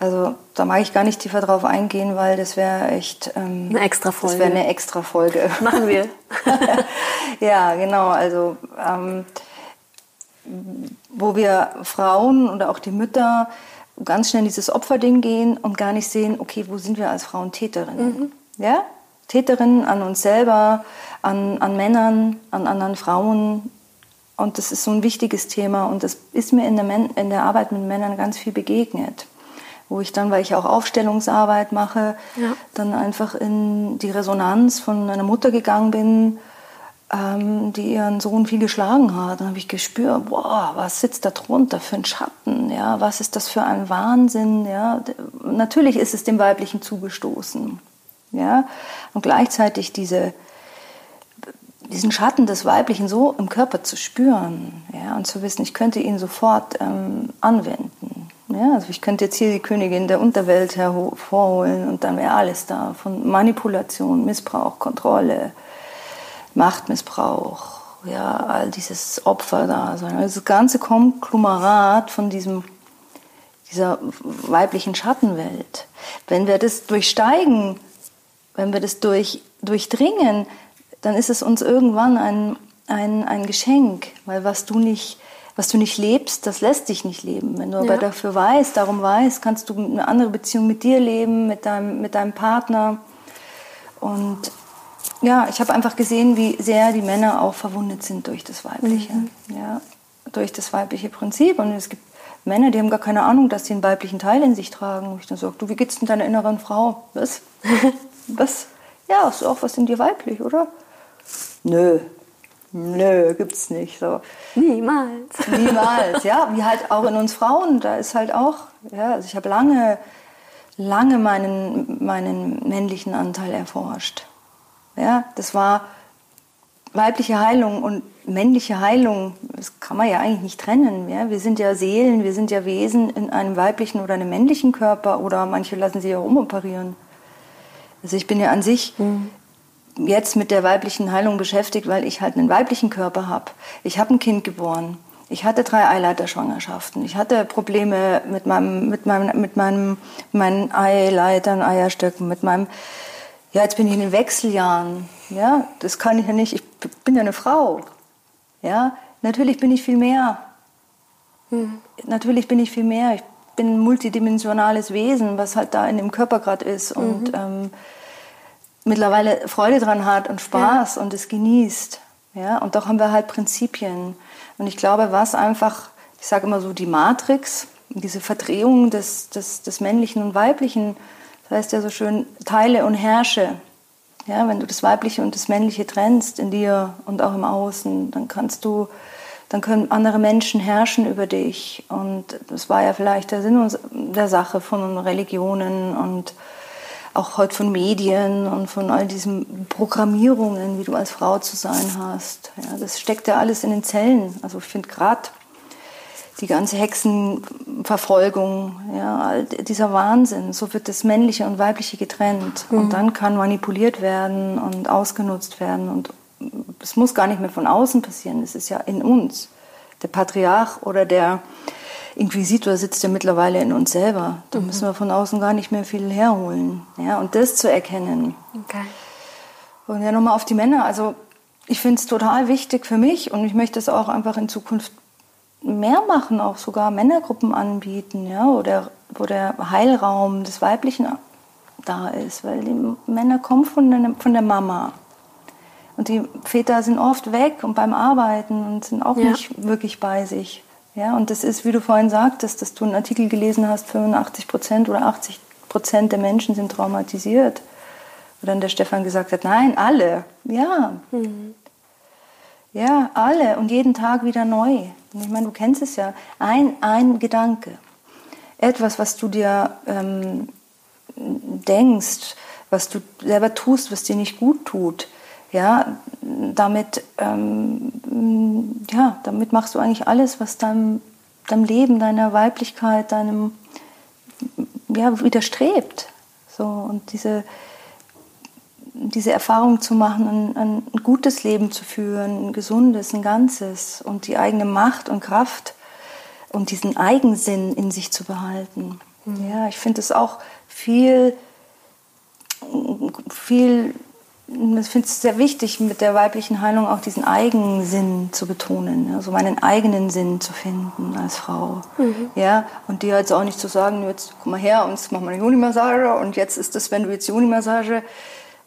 Also da mag ich gar nicht tiefer drauf eingehen, weil das wäre echt ähm, eine extra Folge. Das wäre eine extra Folge. [LAUGHS] Machen wir. [LAUGHS] ja, genau. Also ähm, wo wir Frauen oder auch die Mütter ganz schnell in dieses Opferding gehen und gar nicht sehen, okay, wo sind wir als Frauen Täterinnen? Mhm. Ja? Täterinnen an uns selber, an, an Männern, an anderen Frauen. Und das ist so ein wichtiges Thema und das ist mir in der, in der Arbeit mit Männern ganz viel begegnet wo ich dann, weil ich auch Aufstellungsarbeit mache, ja. dann einfach in die Resonanz von einer Mutter gegangen bin, ähm, die ihren Sohn viel geschlagen hat. Dann habe ich gespürt, boah, was sitzt da drunter für ein Schatten? Ja, was ist das für ein Wahnsinn? Ja, natürlich ist es dem Weiblichen zugestoßen. Ja, und gleichzeitig diese diesen Schatten des Weiblichen so im Körper zu spüren ja, und zu wissen, ich könnte ihn sofort ähm, anwenden. Ja, also ich könnte jetzt hier die Königin der Unterwelt hervorholen und dann wäre alles da. Von Manipulation, Missbrauch, Kontrolle, Machtmissbrauch, ja, all dieses Opfer da sein. Also das ganze Konglomerat von diesem, dieser weiblichen Schattenwelt. Wenn wir das durchsteigen, wenn wir das durch, durchdringen, dann ist es uns irgendwann ein, ein, ein Geschenk, weil was du nicht was du nicht lebst, das lässt dich nicht leben. Wenn du ja. aber dafür weißt, darum weißt, kannst du eine andere Beziehung mit dir leben, mit deinem, mit deinem Partner. Und ja, ich habe einfach gesehen, wie sehr die Männer auch verwundet sind durch das Weibliche. Mhm. Ja, durch das weibliche Prinzip. Und es gibt Männer, die haben gar keine Ahnung, dass sie einen weiblichen Teil in sich tragen. Und ich dann sage, du, wie geht's denn deiner inneren Frau? Was? [LAUGHS] was? Ja, hast du auch was in dir weiblich, oder? Nö, Nö, gibt's nicht. So. Niemals. Niemals, ja. Wie halt auch in uns Frauen, da ist halt auch, ja, also ich habe lange, lange meinen, meinen männlichen Anteil erforscht. Ja, das war weibliche Heilung und männliche Heilung, das kann man ja eigentlich nicht trennen. Ja? Wir sind ja Seelen, wir sind ja Wesen in einem weiblichen oder einem männlichen Körper oder manche lassen sich auch umoperieren. Also ich bin ja an sich mhm jetzt mit der weiblichen Heilung beschäftigt, weil ich halt einen weiblichen Körper habe. Ich habe ein Kind geboren. Ich hatte drei Eileiterschwangerschaften. Ich hatte Probleme mit meinem, mit meinem, mit meinem, meinen Eileitern, Eierstöcken, mit meinem, ja, jetzt bin ich in den Wechseljahren. Ja, das kann ich ja nicht. Ich bin ja eine Frau. Ja, natürlich bin ich viel mehr. Hm. Natürlich bin ich viel mehr. Ich bin ein multidimensionales Wesen, was halt da in dem Körper gerade ist. Und mhm. ähm, mittlerweile Freude dran hat und Spaß ja. und es genießt. Ja? Und doch haben wir halt Prinzipien. Und ich glaube, was einfach, ich sage immer so, die Matrix, diese Verdrehung des, des, des Männlichen und Weiblichen, das heißt ja so schön, teile und herrsche. Ja, wenn du das Weibliche und das Männliche trennst in dir und auch im Außen, dann kannst du, dann können andere Menschen herrschen über dich. Und das war ja vielleicht der Sinn der Sache von Religionen und auch heute von Medien und von all diesen Programmierungen, wie du als Frau zu sein hast. Ja, das steckt ja alles in den Zellen. Also ich finde gerade die ganze Hexenverfolgung, ja, dieser Wahnsinn, so wird das Männliche und Weibliche getrennt. Mhm. Und dann kann manipuliert werden und ausgenutzt werden. Und es muss gar nicht mehr von außen passieren, es ist ja in uns. Der Patriarch oder der Inquisitor sitzt ja mittlerweile in uns selber. Da mhm. müssen wir von außen gar nicht mehr viel herholen. Ja, und das zu erkennen. Okay. Und ja, nochmal auf die Männer. Also ich finde es total wichtig für mich und ich möchte es auch einfach in Zukunft mehr machen, auch sogar Männergruppen anbieten, ja, oder wo der Heilraum des Weiblichen da ist, weil die Männer kommen von der, von der Mama. Und die Väter sind oft weg und beim Arbeiten und sind auch ja. nicht wirklich bei sich. Ja, und das ist, wie du vorhin sagtest, dass du einen Artikel gelesen hast, 85 Prozent oder 80 Prozent der Menschen sind traumatisiert. Und dann der Stefan gesagt hat, nein, alle. Ja. Mhm. Ja, alle und jeden Tag wieder neu. Und ich meine, du kennst es ja. Ein, ein Gedanke, etwas, was du dir ähm, denkst, was du selber tust, was dir nicht gut tut, ja, damit, ähm, ja, damit machst du eigentlich alles, was deinem, deinem Leben, deiner Weiblichkeit, deinem ja, widerstrebt. So, und diese, diese Erfahrung zu machen, ein, ein, gutes Leben zu führen, ein gesundes, ein ganzes und die eigene Macht und Kraft und diesen Eigensinn in sich zu behalten. Mhm. Ja, ich finde es auch viel, viel, ich finde es sehr wichtig, mit der weiblichen Heilung auch diesen Eigensinn zu betonen, also meinen eigenen Sinn zu finden als Frau. Mhm. Ja, und dir jetzt auch nicht zu sagen, jetzt komm mal her und jetzt mach mal eine Juni-Massage und jetzt ist das, wenn du jetzt Juni-Massage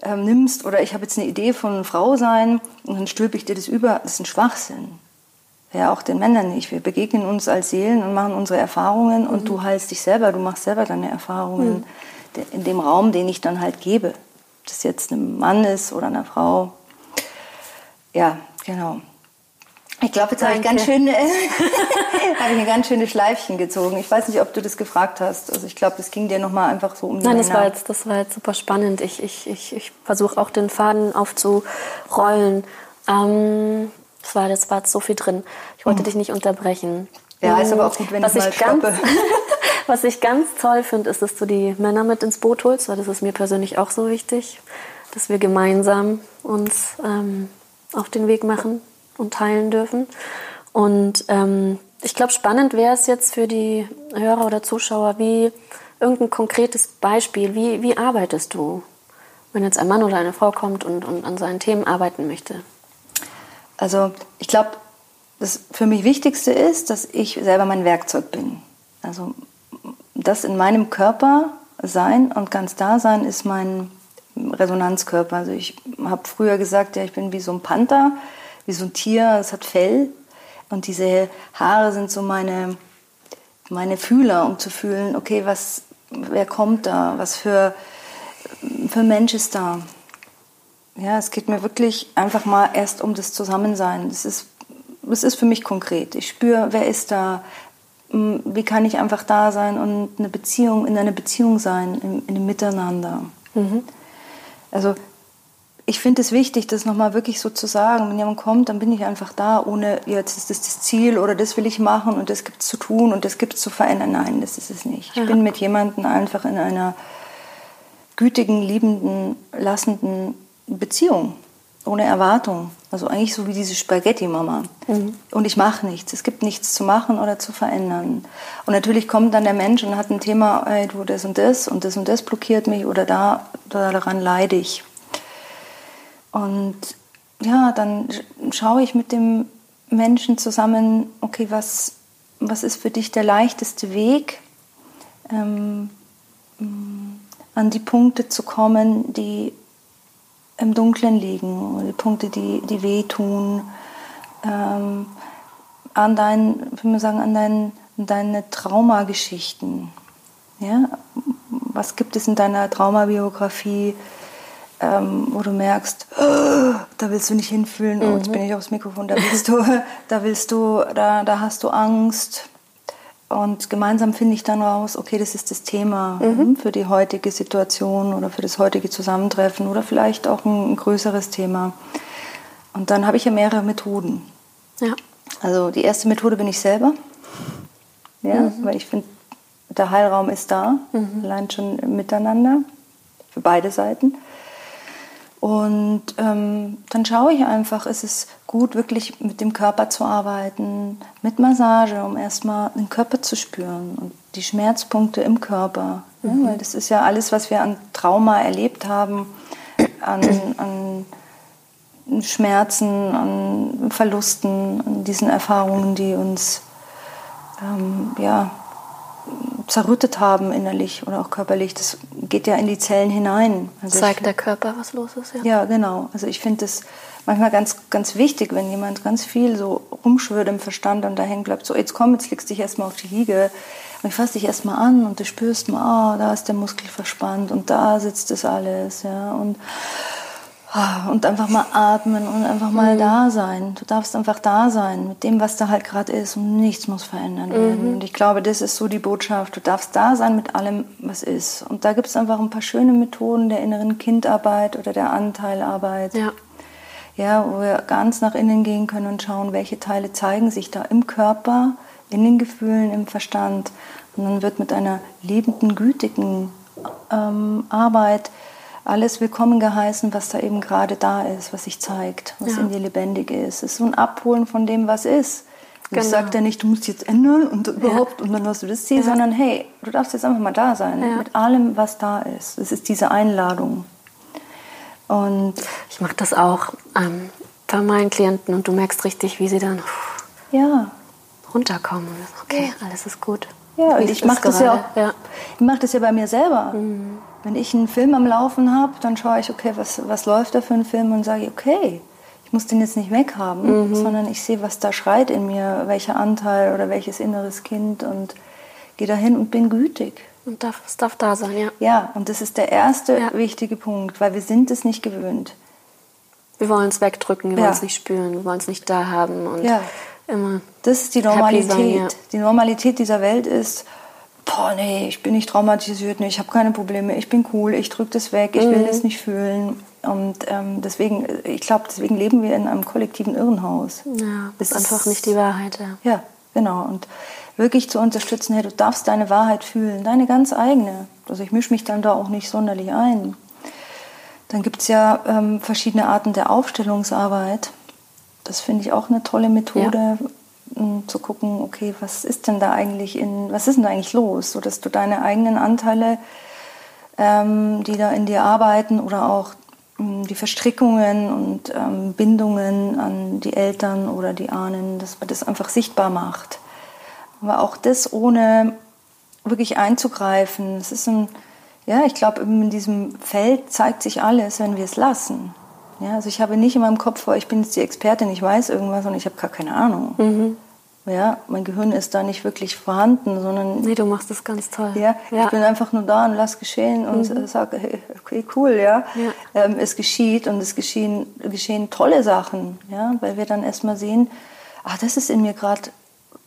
ähm, nimmst oder ich habe jetzt eine Idee von Frau sein und dann stülpe ich dir das über, das ist ein Schwachsinn. Ja, auch den Männern nicht. Wir begegnen uns als Seelen und machen unsere Erfahrungen mhm. und du heilst dich selber, du machst selber deine Erfahrungen mhm. in dem Raum, den ich dann halt gebe. Ob das jetzt ein Mann ist oder eine Frau. Ja, genau. Ich glaube, jetzt habe ich, ganz schön, [LAUGHS] habe ich eine ganz schöne Schleifchen gezogen. Ich weiß nicht, ob du das gefragt hast. Also ich glaube, das ging dir nochmal einfach so um die Nein, das war, jetzt, das war jetzt super spannend. Ich, ich, ich, ich versuche auch den Faden aufzurollen. Ähm, das, war, das war jetzt so viel drin. Ich wollte mhm. dich nicht unterbrechen. Ja, ist aber auch gut, wenn was ich mal ganz, [LAUGHS] Was ich ganz toll finde, ist, dass du die Männer mit ins Boot holst, weil das ist mir persönlich auch so wichtig, dass wir gemeinsam uns ähm, auf den Weg machen und teilen dürfen. Und ähm, ich glaube, spannend wäre es jetzt für die Hörer oder Zuschauer, wie irgendein konkretes Beispiel, wie, wie arbeitest du, wenn jetzt ein Mann oder eine Frau kommt und, und an seinen Themen arbeiten möchte? Also ich glaube, das für mich Wichtigste ist, dass ich selber mein Werkzeug bin. Also das in meinem Körper sein und ganz da sein ist mein Resonanzkörper. Also ich habe früher gesagt, ja, ich bin wie so ein Panther wie so ein Tier, es hat Fell. Und diese Haare sind so meine, meine Fühler, um zu fühlen, okay, was, wer kommt da, was für, für Mensch ist da. Ja, es geht mir wirklich einfach mal erst um das Zusammensein. Das ist, das ist für mich konkret. Ich spüre, wer ist da, wie kann ich einfach da sein und eine Beziehung, in einer Beziehung sein, in, in einem Miteinander. Mhm. Also ich finde es wichtig, das nochmal wirklich so zu sagen. Wenn jemand kommt, dann bin ich einfach da, ohne jetzt ist das das Ziel oder das will ich machen und das gibt es zu tun und das gibt es zu verändern. Nein, das ist es nicht. Ja. Ich bin mit jemandem einfach in einer gütigen, liebenden, lassenden Beziehung, ohne Erwartung. Also eigentlich so wie diese Spaghetti-Mama. Mhm. Und ich mache nichts. Es gibt nichts zu machen oder zu verändern. Und natürlich kommt dann der Mensch und hat ein Thema, ey, du das und das und das und das blockiert mich oder da, daran leide ich. Und ja, dann schaue ich mit dem Menschen zusammen, okay, was, was ist für dich der leichteste Weg, ähm, mm, an die Punkte zu kommen, die im Dunklen liegen, oder die Punkte, die, die wehtun, ähm, an deinen, ich würde sagen, an dein, deine Traumageschichten. Ja? Was gibt es in deiner Traumabiografie? ähm, wo du merkst, oh, da willst du nicht hinfühlen, oh, jetzt mhm. bin ich aufs Mikrofon, da willst du, [LAUGHS] da willst du, da, da hast du Angst. Und gemeinsam finde ich dann raus, okay, das ist das Thema mhm. Hm, für die heutige Situation oder für das heutige Zusammentreffen oder vielleicht auch ein, ein größeres Thema. Und dann habe ich ja mehrere Methoden. Ja. Also die erste Methode bin ich selber, ja, mhm. weil ich finde, der Heilraum ist da, mhm. allein schon miteinander, für beide Seiten. Und ähm, dann schaue ich einfach, ist es gut, wirklich mit dem Körper zu arbeiten, mit Massage, um erstmal den Körper zu spüren und die Schmerzpunkte im Körper. Mhm. Ja, weil das ist ja alles, was wir an Trauma erlebt haben, an, an Schmerzen, an Verlusten, an diesen Erfahrungen, die uns, ähm, ja, zerrüttet haben innerlich oder auch körperlich, das geht ja in die Zellen hinein. Also Zeigt ich, der Körper, was los ist, ja? Ja, genau. Also ich finde das manchmal ganz, ganz wichtig, wenn jemand ganz viel so rumschwirrt im Verstand und da hängen bleibt, so jetzt komm, jetzt legst du dich erstmal auf die Liege und ich fasse dich erstmal an und du spürst mal, oh, da ist der Muskel verspannt und da sitzt das alles, ja, und und einfach mal atmen und einfach mal mhm. da sein. Du darfst einfach da sein mit dem, was da halt gerade ist und nichts muss verändern werden. Mhm. Und ich glaube, das ist so die Botschaft. Du darfst da sein mit allem, was ist. Und da gibt es einfach ein paar schöne Methoden der inneren Kindarbeit oder der Anteilarbeit. Ja. Ja, wo wir ganz nach innen gehen können und schauen, welche Teile zeigen sich da im Körper, in den Gefühlen, im Verstand. Und dann wird mit einer liebenden, gütigen ähm, Arbeit alles willkommen geheißen, was da eben gerade da ist, was sich zeigt, was ja. in dir lebendig ist. Es ist so ein Abholen von dem, was ist. Genau. Ich sage dir nicht, du musst jetzt ändern und überhaupt ja. und dann hast du das Ziel, ja. sondern hey, du darfst jetzt einfach mal da sein mit allem, was da ist. Es ist diese Einladung. Und ich mache das auch ähm, bei meinen Klienten und du merkst richtig, wie sie dann ja. runterkommen. Okay, alles ist gut. Ja, und ich mache das ja auch. Ich mache das ja bei mir selber. Mhm. Wenn ich einen Film am Laufen habe, dann schaue ich, okay, was, was läuft da für ein Film und sage, okay, ich muss den jetzt nicht weghaben, mhm. sondern ich sehe, was da schreit in mir, welcher Anteil oder welches inneres Kind und gehe dahin und bin gütig. Und darf, es darf da sein, ja. Ja, und das ist der erste ja. wichtige Punkt, weil wir sind es nicht gewöhnt. Wir wollen es wegdrücken, wir ja. wollen es nicht spüren, wir wollen es nicht da haben und ja. immer. Das ist die Normalität. Sein, ja. Die Normalität dieser Welt ist, boah, nee, ich bin nicht traumatisiert, nee, ich habe keine Probleme, ich bin cool, ich drücke das weg, ich mhm. will das nicht fühlen. Und ähm, deswegen, ich glaube, deswegen leben wir in einem kollektiven Irrenhaus. Ja, das ist einfach nicht die Wahrheit, ja. Ja, genau. Und wirklich zu unterstützen, hey, du darfst deine Wahrheit fühlen, deine ganz eigene. Also ich mische mich dann da auch nicht sonderlich ein. Dann gibt es ja ähm, verschiedene Arten der Aufstellungsarbeit. Das finde ich auch eine tolle Methode. Ja zu gucken, okay, was ist denn da eigentlich in, was ist denn da eigentlich los, so dass du deine eigenen Anteile, ähm, die da in dir arbeiten oder auch ähm, die Verstrickungen und ähm, Bindungen an die Eltern oder die Ahnen, dass man das einfach sichtbar macht. Aber auch das ohne wirklich einzugreifen. Das ist ein, ja, ich glaube, in diesem Feld zeigt sich alles, wenn wir es lassen. Ja, also ich habe nicht in meinem Kopf, ich bin jetzt die Expertin, ich weiß irgendwas und ich habe gar keine Ahnung. Mhm. Ja, mein Gehirn ist da nicht wirklich vorhanden, sondern. Nee, du machst das ganz toll. Ja, ja. ich bin einfach nur da und lass geschehen und mhm. sage, hey, okay, cool, ja. ja. Ähm, es geschieht und es geschehen, geschehen tolle Sachen, ja, weil wir dann erstmal sehen, ach, das ist in mir gerade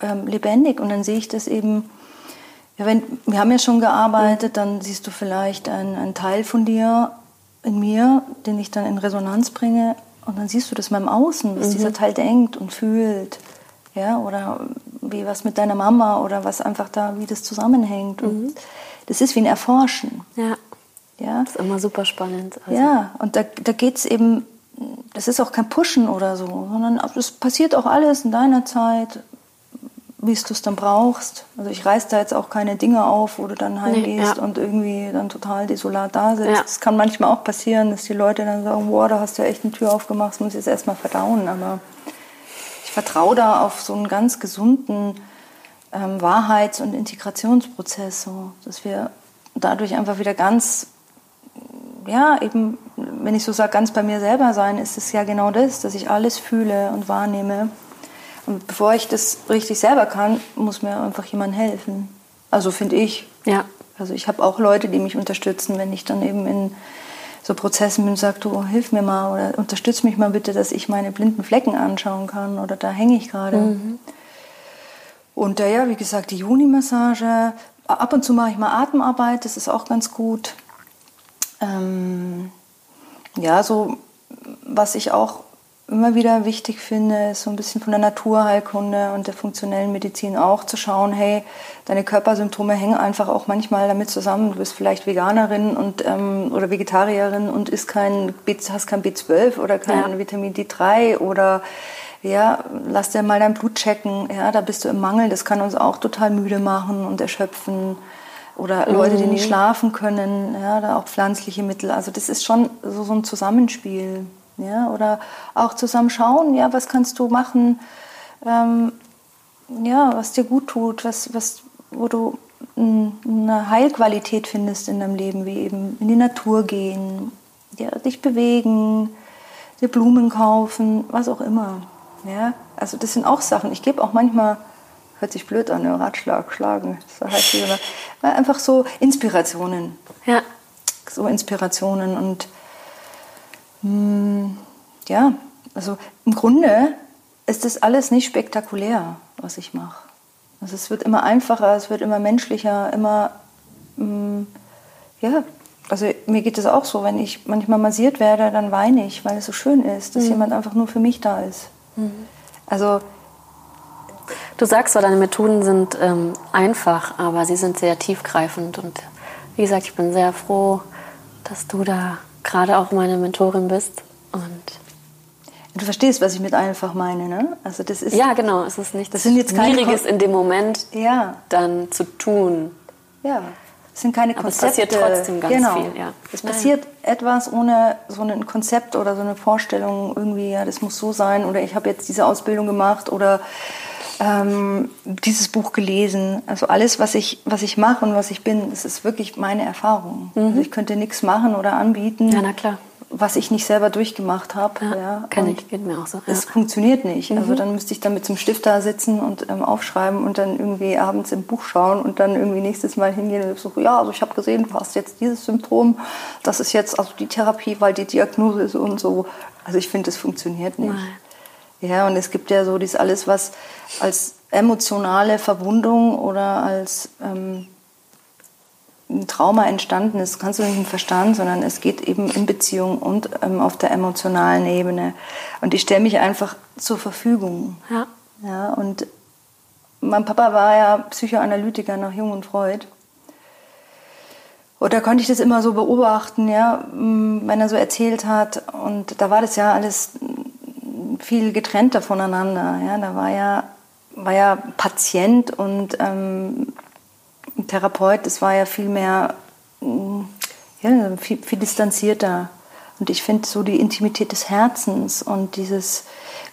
ähm, lebendig und dann sehe ich das eben. Ja, wenn, wir haben ja schon gearbeitet, mhm. dann siehst du vielleicht einen Teil von dir in mir, den ich dann in Resonanz bringe und dann siehst du das mal im Außen, was mhm. dieser Teil denkt und fühlt ja, oder wie was mit deiner Mama oder was einfach da, wie das zusammenhängt. Mhm. das ist wie ein Erforschen. Ja. ja. Das ist immer super spannend. Also. Ja, und da, da geht es eben, das ist auch kein Pushen oder so, sondern es passiert auch alles in deiner Zeit, wie du es dann brauchst. Also ich reiß da jetzt auch keine Dinge auf, wo du dann heimgehst nee, ja. und irgendwie dann total desolat da sitzt. Ja. Das kann manchmal auch passieren, dass die Leute dann sagen, wow, da hast du ja echt eine Tür aufgemacht, das muss ich jetzt erstmal verdauen. Aber vertraue da auf so einen ganz gesunden ähm, Wahrheits- und Integrationsprozess, so, dass wir dadurch einfach wieder ganz, ja, eben, wenn ich so sage, ganz bei mir selber sein, ist es ja genau das, dass ich alles fühle und wahrnehme. Und bevor ich das richtig selber kann, muss mir einfach jemand helfen. Also finde ich. Ja. Also ich habe auch Leute, die mich unterstützen, wenn ich dann eben in so Prozessen bin und sage, du hilf mir mal oder unterstütz mich mal bitte, dass ich meine blinden Flecken anschauen kann oder da hänge ich gerade. Mhm. Und äh, ja, wie gesagt, die Juni-Massage. Ab und zu mache ich mal Atemarbeit, das ist auch ganz gut. Ähm, ja, so was ich auch immer wieder wichtig finde, ist so ein bisschen von der Naturheilkunde und der funktionellen Medizin auch zu schauen, hey, deine Körpersymptome hängen einfach auch manchmal damit zusammen. Du bist vielleicht Veganerin und, ähm, oder Vegetarierin und isst kein, hast kein B12 oder kein ja. Vitamin D3 oder ja, lass dir mal dein Blut checken. Ja, da bist du im Mangel. Das kann uns auch total müde machen und erschöpfen. Oder Leute, die nicht mhm. schlafen können, ja, da auch pflanzliche Mittel. Also das ist schon so, so ein Zusammenspiel. Ja, oder auch zusammen schauen, ja, was kannst du machen, ähm, ja, was dir gut tut, was, was, wo du eine Heilqualität findest in deinem Leben, wie eben in die Natur gehen, ja, dich bewegen, dir Blumen kaufen, was auch immer. Ja, also das sind auch Sachen. Ich gebe auch manchmal, hört sich blöd an, ne, Ratschlag, schlagen, das heißt immer, einfach so Inspirationen. Ja. So Inspirationen und hm, ja, also im Grunde ist das alles nicht spektakulär, was ich mache. Also es wird immer einfacher, es wird immer menschlicher, immer, hm, ja, also mir geht es auch so, wenn ich manchmal massiert werde, dann weine ich, weil es so schön ist, dass mhm. jemand einfach nur für mich da ist. Mhm. Also du sagst zwar, deine Methoden sind ähm, einfach, aber sie sind sehr tiefgreifend und wie gesagt, ich bin sehr froh, dass du da gerade auch meine Mentorin bist und Du verstehst, was ich mit einfach meine, ne? Also das ist ja genau. Es ist nicht das sind jetzt Schwieriges in dem Moment ja. dann zu tun. Ja. Es sind keine Konzepte. Aber es passiert trotzdem ganz genau. viel, ja. Es passiert ja. etwas ohne so ein Konzept oder so eine Vorstellung irgendwie, ja, das muss so sein oder ich habe jetzt diese Ausbildung gemacht oder ähm, dieses Buch gelesen. Also alles, was ich, was ich mache und was ich bin, das ist wirklich meine Erfahrung. Mhm. Also ich könnte nichts machen oder anbieten. Ja, na klar was ich nicht selber durchgemacht habe. Ja, ja. Kann ich, geht mir auch so. Es ja. funktioniert nicht. Also mhm. Also dann müsste ich dann mit zum Stift da sitzen und ähm, aufschreiben und dann irgendwie abends im Buch schauen und dann irgendwie nächstes Mal hingehen und so, ja, also ich habe gesehen, du hast jetzt dieses Symptom, das ist jetzt also die Therapie, weil die Diagnose ist und so. Also ich finde, das funktioniert nicht. Nein. Ja, und es gibt ja so dies alles, was als emotionale Verwundung oder als ähm, ein Trauma entstanden ist, kannst du nicht im Verstand, sondern es geht eben in Beziehung und ähm, auf der emotionalen Ebene. Und ich stelle mich einfach zur Verfügung. Ja. ja. Und mein Papa war ja Psychoanalytiker nach Jung und Freud. Und da konnte ich das immer so beobachten, ja, wenn er so erzählt hat. Und da war das ja alles viel getrennter voneinander. Ja. Da war ja, war ja Patient und ähm, Therapeut, das war ja viel mehr, mm, ja, viel, viel distanzierter. Und ich finde so die Intimität des Herzens und dieses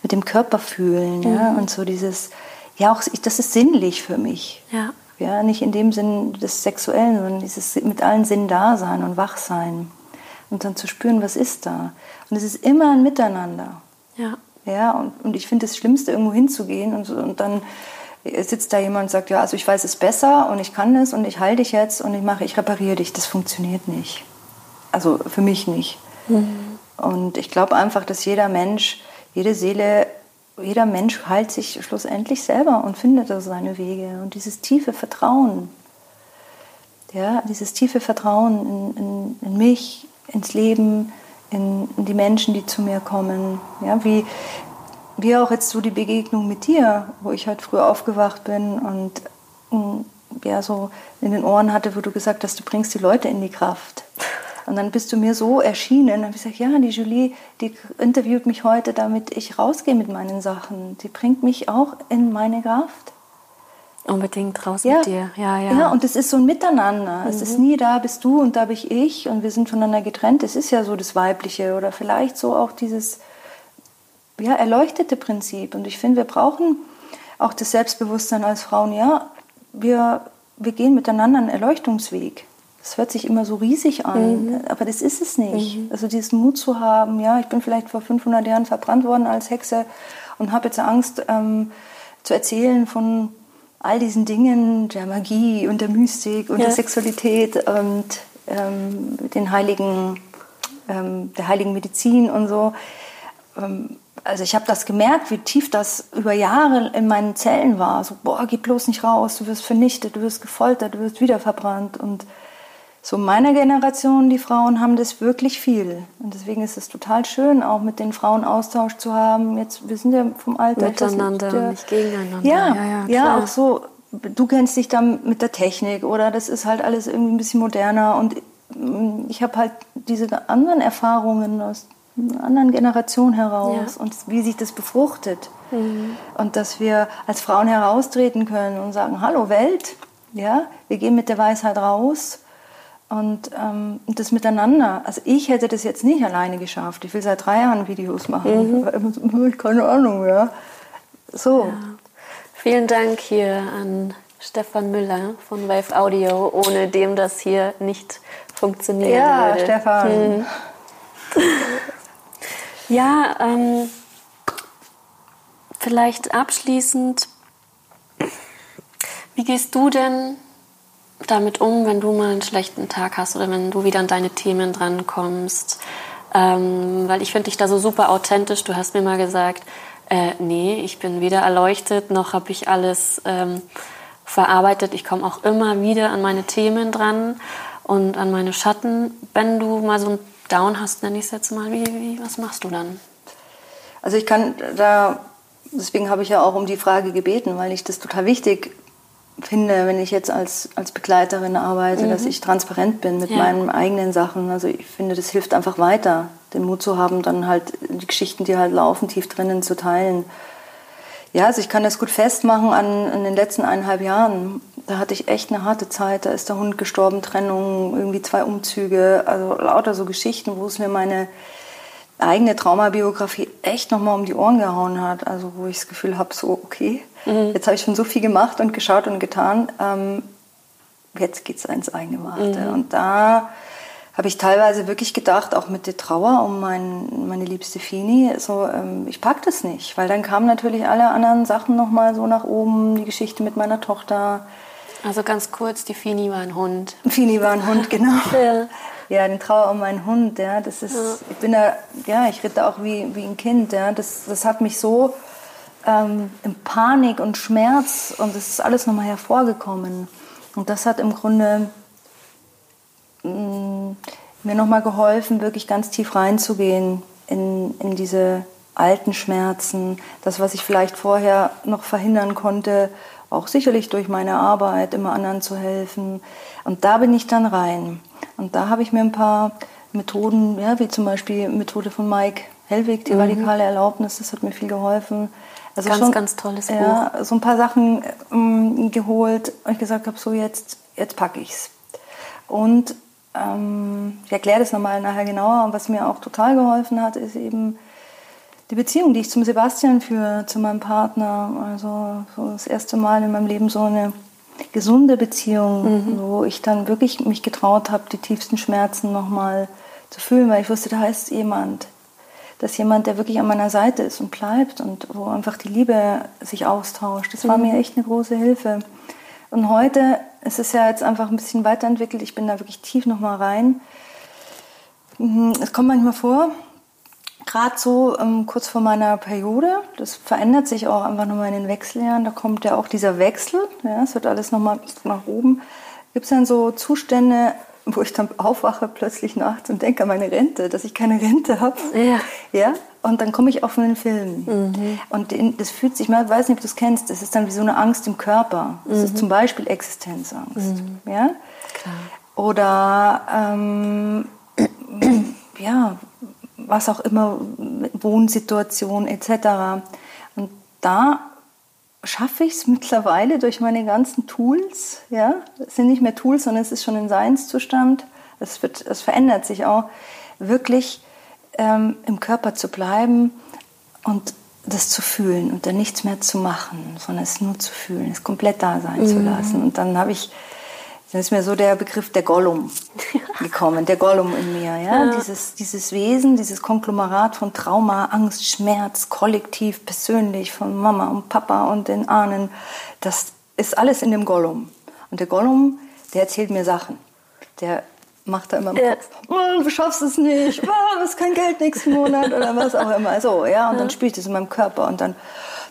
mit dem Körper fühlen, mhm. ja, und so dieses, ja, auch, das ist sinnlich für mich. Ja. Ja, nicht in dem Sinn des Sexuellen, sondern dieses mit allen Sinnen da sein und wach sein. Und dann zu spüren, was ist da. Und es ist immer ein Miteinander. Ja. Ja, und, und ich finde das Schlimmste, irgendwo hinzugehen und, und dann sitzt da jemand und sagt, ja, also ich weiß es besser und ich kann es und ich halte dich jetzt und ich mache, ich repariere dich. Das funktioniert nicht. Also für mich nicht. Mhm. Und ich glaube einfach, dass jeder Mensch, jede Seele, jeder Mensch heilt sich schlussendlich selber und findet da seine Wege. Und dieses tiefe Vertrauen, ja, dieses tiefe Vertrauen in, in, in mich, ins Leben, in, die Menschen, die zu mir kommen. Ja, wie, wie auch jetzt so die Begegnung mit dir, wo ich halt früher aufgewacht bin und mm, ja so in den Ohren hatte, wo du gesagt hast, du bringst die Leute in die Kraft. Und dann bist du mir so erschienen, dann habe ich gesagt, ja, die Julie, die interviewt mich heute, damit ich rausgehe mit meinen Sachen. Die bringt mich auch in meine Kraft. Unbedingt raus ja. mit dir. Ja, ja. Ja, und es ist so ein Miteinander. Mhm. Es ist mhm. nie da bist du und da bin ich und wir sind voneinander getrennt. Es ist ja so das Weibliche oder vielleicht so auch dieses ja, erleuchtete Prinzip. Und ich finde, wir brauchen auch das Selbstbewusstsein als Frauen. Ja, wir, wir gehen miteinander einen Erleuchtungsweg. Das hört sich immer so riesig an, mhm. aber das ist es nicht. Mhm. Also diesen Mut zu haben, ja, ich bin vielleicht vor 500 Jahren verbrannt worden als Hexe und habe jetzt Angst ähm, zu erzählen von all diesen Dingen, der Magie und der Mystik und ja. der Sexualität und ähm, den heiligen, ähm, der heiligen Medizin und so. Ähm, also ich habe das gemerkt, wie tief das über Jahre in meinen Zellen war. So, boah, geh bloß nicht raus, du wirst vernichtet, du wirst gefoltert, du wirst wieder verbrannt. Und so meiner Generation, die Frauen haben das wirklich viel. Und deswegen ist es total schön, auch mit den Frauen Austausch zu haben. Jetzt, wir sind ja vom Alter. Miteinander, der, nicht gegeneinander. Ja, ja, ja, ja, auch so. Du kennst dich dann mit der Technik oder das ist halt alles irgendwie ein bisschen moderner. Und ich habe halt diese anderen Erfahrungen aus einer anderen Generation heraus ja. und wie sich das befruchtet. Mhm. Und dass wir als Frauen heraustreten können und sagen, hallo Welt, ja, wir gehen mit der Weisheit raus und, ähm, das miteinander. Also ich hätte das jetzt nicht alleine geschafft. Ich will seit drei Jahren Videos machen. Mhm. [LAUGHS] Keine Ahnung, ja. So. Ja. Vielen Dank hier an Stefan Müller von Wave Audio, ohne dem das hier nicht funktionieren ja, würde. Stefan. Hm. [LAUGHS] Ja, ähm, vielleicht abschließend, wie gehst du denn damit um, wenn du mal einen schlechten Tag hast oder wenn du wieder an deine Themen drankommst? Ähm, weil ich finde dich da so super authentisch. Du hast mir mal gesagt, äh, nee, ich bin weder erleuchtet, noch habe ich alles ähm, verarbeitet. Ich komme auch immer wieder an meine Themen dran und an meine Schatten. Wenn du mal so ein Down hast, nenne ich es jetzt mal, wie, wie, was machst du dann? Also ich kann da, deswegen habe ich ja auch um die Frage gebeten, weil ich das total wichtig finde, wenn ich jetzt als, als Begleiterin arbeite, mhm. dass ich transparent bin mit ja. meinen eigenen Sachen. Also ich finde, das hilft einfach weiter, den Mut zu haben, dann halt die Geschichten, die halt laufen, tief drinnen zu teilen. Ja, also ich kann das gut festmachen an, an den letzten eineinhalb Jahren. Da hatte ich echt eine harte Zeit. Da ist der Hund gestorben, Trennung, irgendwie zwei Umzüge, also lauter so Geschichten, wo es mir meine eigene Traumabiografie echt nochmal um die Ohren gehauen hat. Also wo ich das Gefühl habe, so okay, mhm. jetzt habe ich schon so viel gemacht und geschaut und getan. Ähm, jetzt es ins Warte. Mhm. Und da habe ich teilweise wirklich gedacht, auch mit der Trauer um mein, meine liebste Fini, so, ähm, ich pack das nicht. Weil dann kamen natürlich alle anderen Sachen nochmal so nach oben, die Geschichte mit meiner Tochter. Also ganz kurz, die Fini war ein Hund. Fini war ein Hund, [LAUGHS] genau. ja. Ja, den Trauer um meinen Hund, ja, das ist, ja. ich bin da, ja, ich ritte auch wie, wie ein Kind, ja, das, das hat mich so ähm, in Panik und Schmerz und das ist alles nochmal hervorgekommen. Und das hat im Grunde mh, mm, mir nochmal geholfen, wirklich ganz tief reinzugehen in, in diese alten Schmerzen, das, was ich vielleicht vorher noch verhindern konnte, auch sicherlich durch meine Arbeit, immer anderen zu helfen. Und da bin ich dann rein. Und da habe ich mir ein paar Methoden, ja, wie zum Beispiel Methode von Mike Hellwig, die mhm. radikale Erlaubnis, das hat mir viel geholfen. Also ganz, schon, ganz tolles Buch. Ja, so ein paar Sachen ähm, geholt und ich gesagt habe, so jetzt, jetzt packe ich's. Und ähm, ich erkläre das nochmal nachher genauer. Und was mir auch total geholfen hat, ist eben die Beziehung, die ich zum Sebastian führe, zu meinem Partner. Also so das erste Mal in meinem Leben so eine gesunde Beziehung, mhm. wo ich dann wirklich mich getraut habe, die tiefsten Schmerzen nochmal zu fühlen, weil ich wusste, da ist jemand. Da ist jemand, der wirklich an meiner Seite ist und bleibt und wo einfach die Liebe sich austauscht. Das war mhm. mir echt eine große Hilfe. Und heute ist es ja jetzt einfach ein bisschen weiterentwickelt. Ich bin da wirklich tief nochmal rein. Mhm, es kommt manchmal vor, gerade so ähm, kurz vor meiner Periode, das verändert sich auch einfach nochmal in den Wechseljahren, da kommt ja auch dieser Wechsel, ja, es wird alles nochmal nach oben. Gibt es dann so Zustände, wo ich dann aufwache plötzlich nachts und denke an meine Rente, dass ich keine Rente habe. Ja. ja. Und dann komme ich auf einen Film. Mhm. Und das fühlt sich, ich weiß nicht, ob du es kennst, das ist dann wie so eine Angst im Körper. Das mhm. ist zum Beispiel Existenzangst. Mhm. Ja? Klar. Oder ähm, [CLEARS THROAT] ja, was auch immer, Wohnsituation etc. Und da schaffe ich es mittlerweile durch meine ganzen Tools, ja, es sind nicht mehr Tools, sondern es ist schon ein Seinszustand, es, wird, es verändert sich auch, wirklich ähm, im Körper zu bleiben und das zu fühlen und dann nichts mehr zu machen, sondern es nur zu fühlen, es komplett da sein mhm. zu lassen. Und dann habe ich dann ist mir so der Begriff der Gollum [LAUGHS] gekommen, der Gollum in mir. Ja? ja? Dieses, dieses Wesen, dieses Konglomerat von Trauma, Angst, Schmerz, kollektiv, persönlich, von Mama und Papa und den Ahnen, das ist alles in dem Gollum. Und der Gollum, der erzählt mir Sachen. Der macht da immer im ja. Kopf, oh, du schaffst es nicht, oh, du hast kein Geld nächsten Monat oder was auch immer. So, ja, und ja. dann spielt es in meinem Körper und dann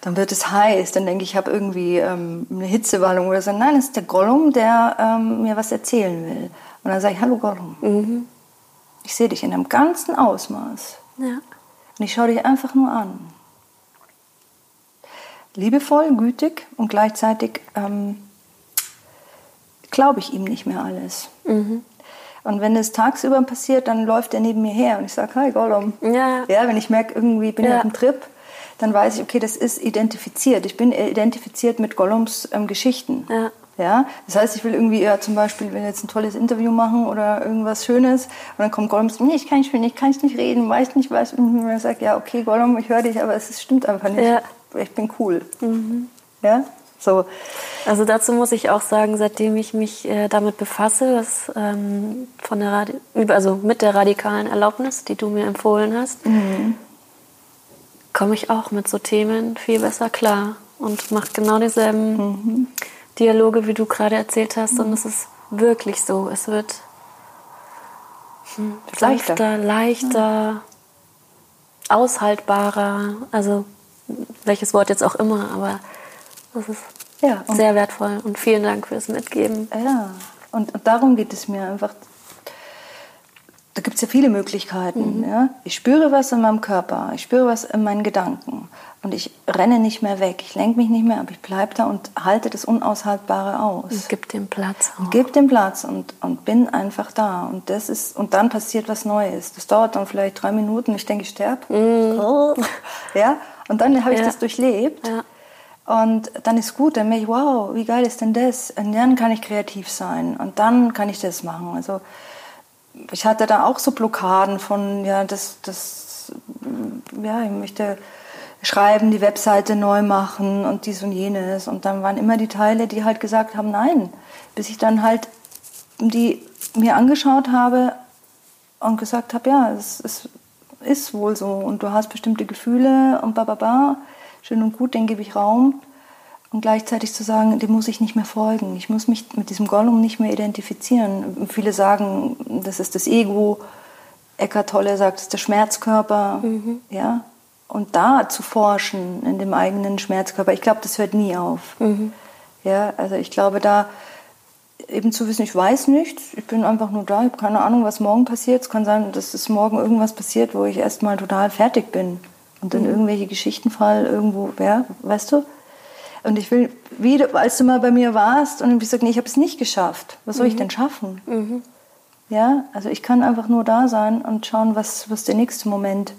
dann wird es heiß, dann denke ich, ich habe irgendwie ähm, eine Hitzewallung oder so. Nein, es ist der Gollum, der ähm, mir was erzählen will. Und dann sage ich, hallo Gollum, mhm. ich sehe dich in einem ganzen Ausmaß. Ja. Und ich schaue dich einfach nur an. Liebevoll, gütig und gleichzeitig ähm, glaube ich ihm nicht mehr alles. Mhm. Und wenn es tagsüber passiert, dann läuft er neben mir her und ich sage, hi Gollum. Ja. ja, wenn ich merke, irgendwie bin ich ja. auf dem Trip, dann weiß ich, okay, das ist identifiziert. Ich bin identifiziert mit Gollums ähm, Geschichten. Ja. Ja, das heißt, ich will irgendwie ja, zum Beispiel, wenn jetzt ein tolles Interview machen oder irgendwas Schönes und dann kommt Gollum und sagt, nee, ich kann nicht, ich kann nicht reden, weiß nicht, weiß. Und ich sage, ja, okay, Gollum, ich höre dich, aber es stimmt einfach nicht. Ja. Ich bin cool. Mhm. Ja, So. Also dazu muss ich auch sagen, seitdem ich mich äh, damit befasse, was, ähm, von der Radi also mit der radikalen Erlaubnis, die du mir empfohlen hast, mhm. komme ich auch mit so Themen viel besser klar und mache genau dieselben mhm. Dialoge, wie du gerade erzählt hast. Mhm. Und es ist wirklich so. Es wird hm, leichter, sanfter, leichter, aushaltbarer. Also welches Wort jetzt auch immer, aber das ist ja, sehr wertvoll und vielen Dank fürs Mitgeben. Ja, und, und darum geht es mir einfach. Da gibt es ja viele Möglichkeiten. Mhm. Ja? Ich spüre was in meinem Körper, ich spüre was in meinen Gedanken und ich renne nicht mehr weg, ich lenke mich nicht mehr ab, ich bleibe da und halte das Unaushaltbare aus. Und gib dem Platz. Auch. Gib dem Platz und, und bin einfach da. Und, das ist, und dann passiert was Neues. Das dauert dann vielleicht drei Minuten, ich denke, ich sterbe. Mhm. [LAUGHS] Ja? Und dann habe ich ja. das durchlebt. Ja. Und dann ist gut, dann merke ich, wow, wie geil ist denn das? Und dann kann ich kreativ sein und dann kann ich das machen. Also ich hatte da auch so Blockaden von, ja, das, das, ja, ich möchte schreiben, die Webseite neu machen und dies und jenes. Und dann waren immer die Teile, die halt gesagt haben, nein. Bis ich dann halt die mir angeschaut habe und gesagt habe, ja, es, es ist wohl so und du hast bestimmte Gefühle und ba, ba, ba schön und gut, den gebe ich Raum. Und gleichzeitig zu sagen, dem muss ich nicht mehr folgen. Ich muss mich mit diesem Gollum nicht mehr identifizieren. Viele sagen, das ist das Ego. Eckhart Tolle sagt, es ist der Schmerzkörper. Mhm. Ja? Und da zu forschen in dem eigenen Schmerzkörper, ich glaube, das hört nie auf. Mhm. Ja, also ich glaube, da eben zu wissen, ich weiß nichts, ich bin einfach nur da, ich habe keine Ahnung, was morgen passiert. Es kann sein, dass es morgen irgendwas passiert, wo ich erstmal total fertig bin und dann mhm. irgendwelche Geschichten fallen irgendwo, ja, weißt du? Und ich will, wie du, als du mal bei mir warst und ich gesagt, nee, ich habe es nicht geschafft. Was soll mhm. ich denn schaffen? Mhm. Ja, also ich kann einfach nur da sein und schauen, was, was der nächste Moment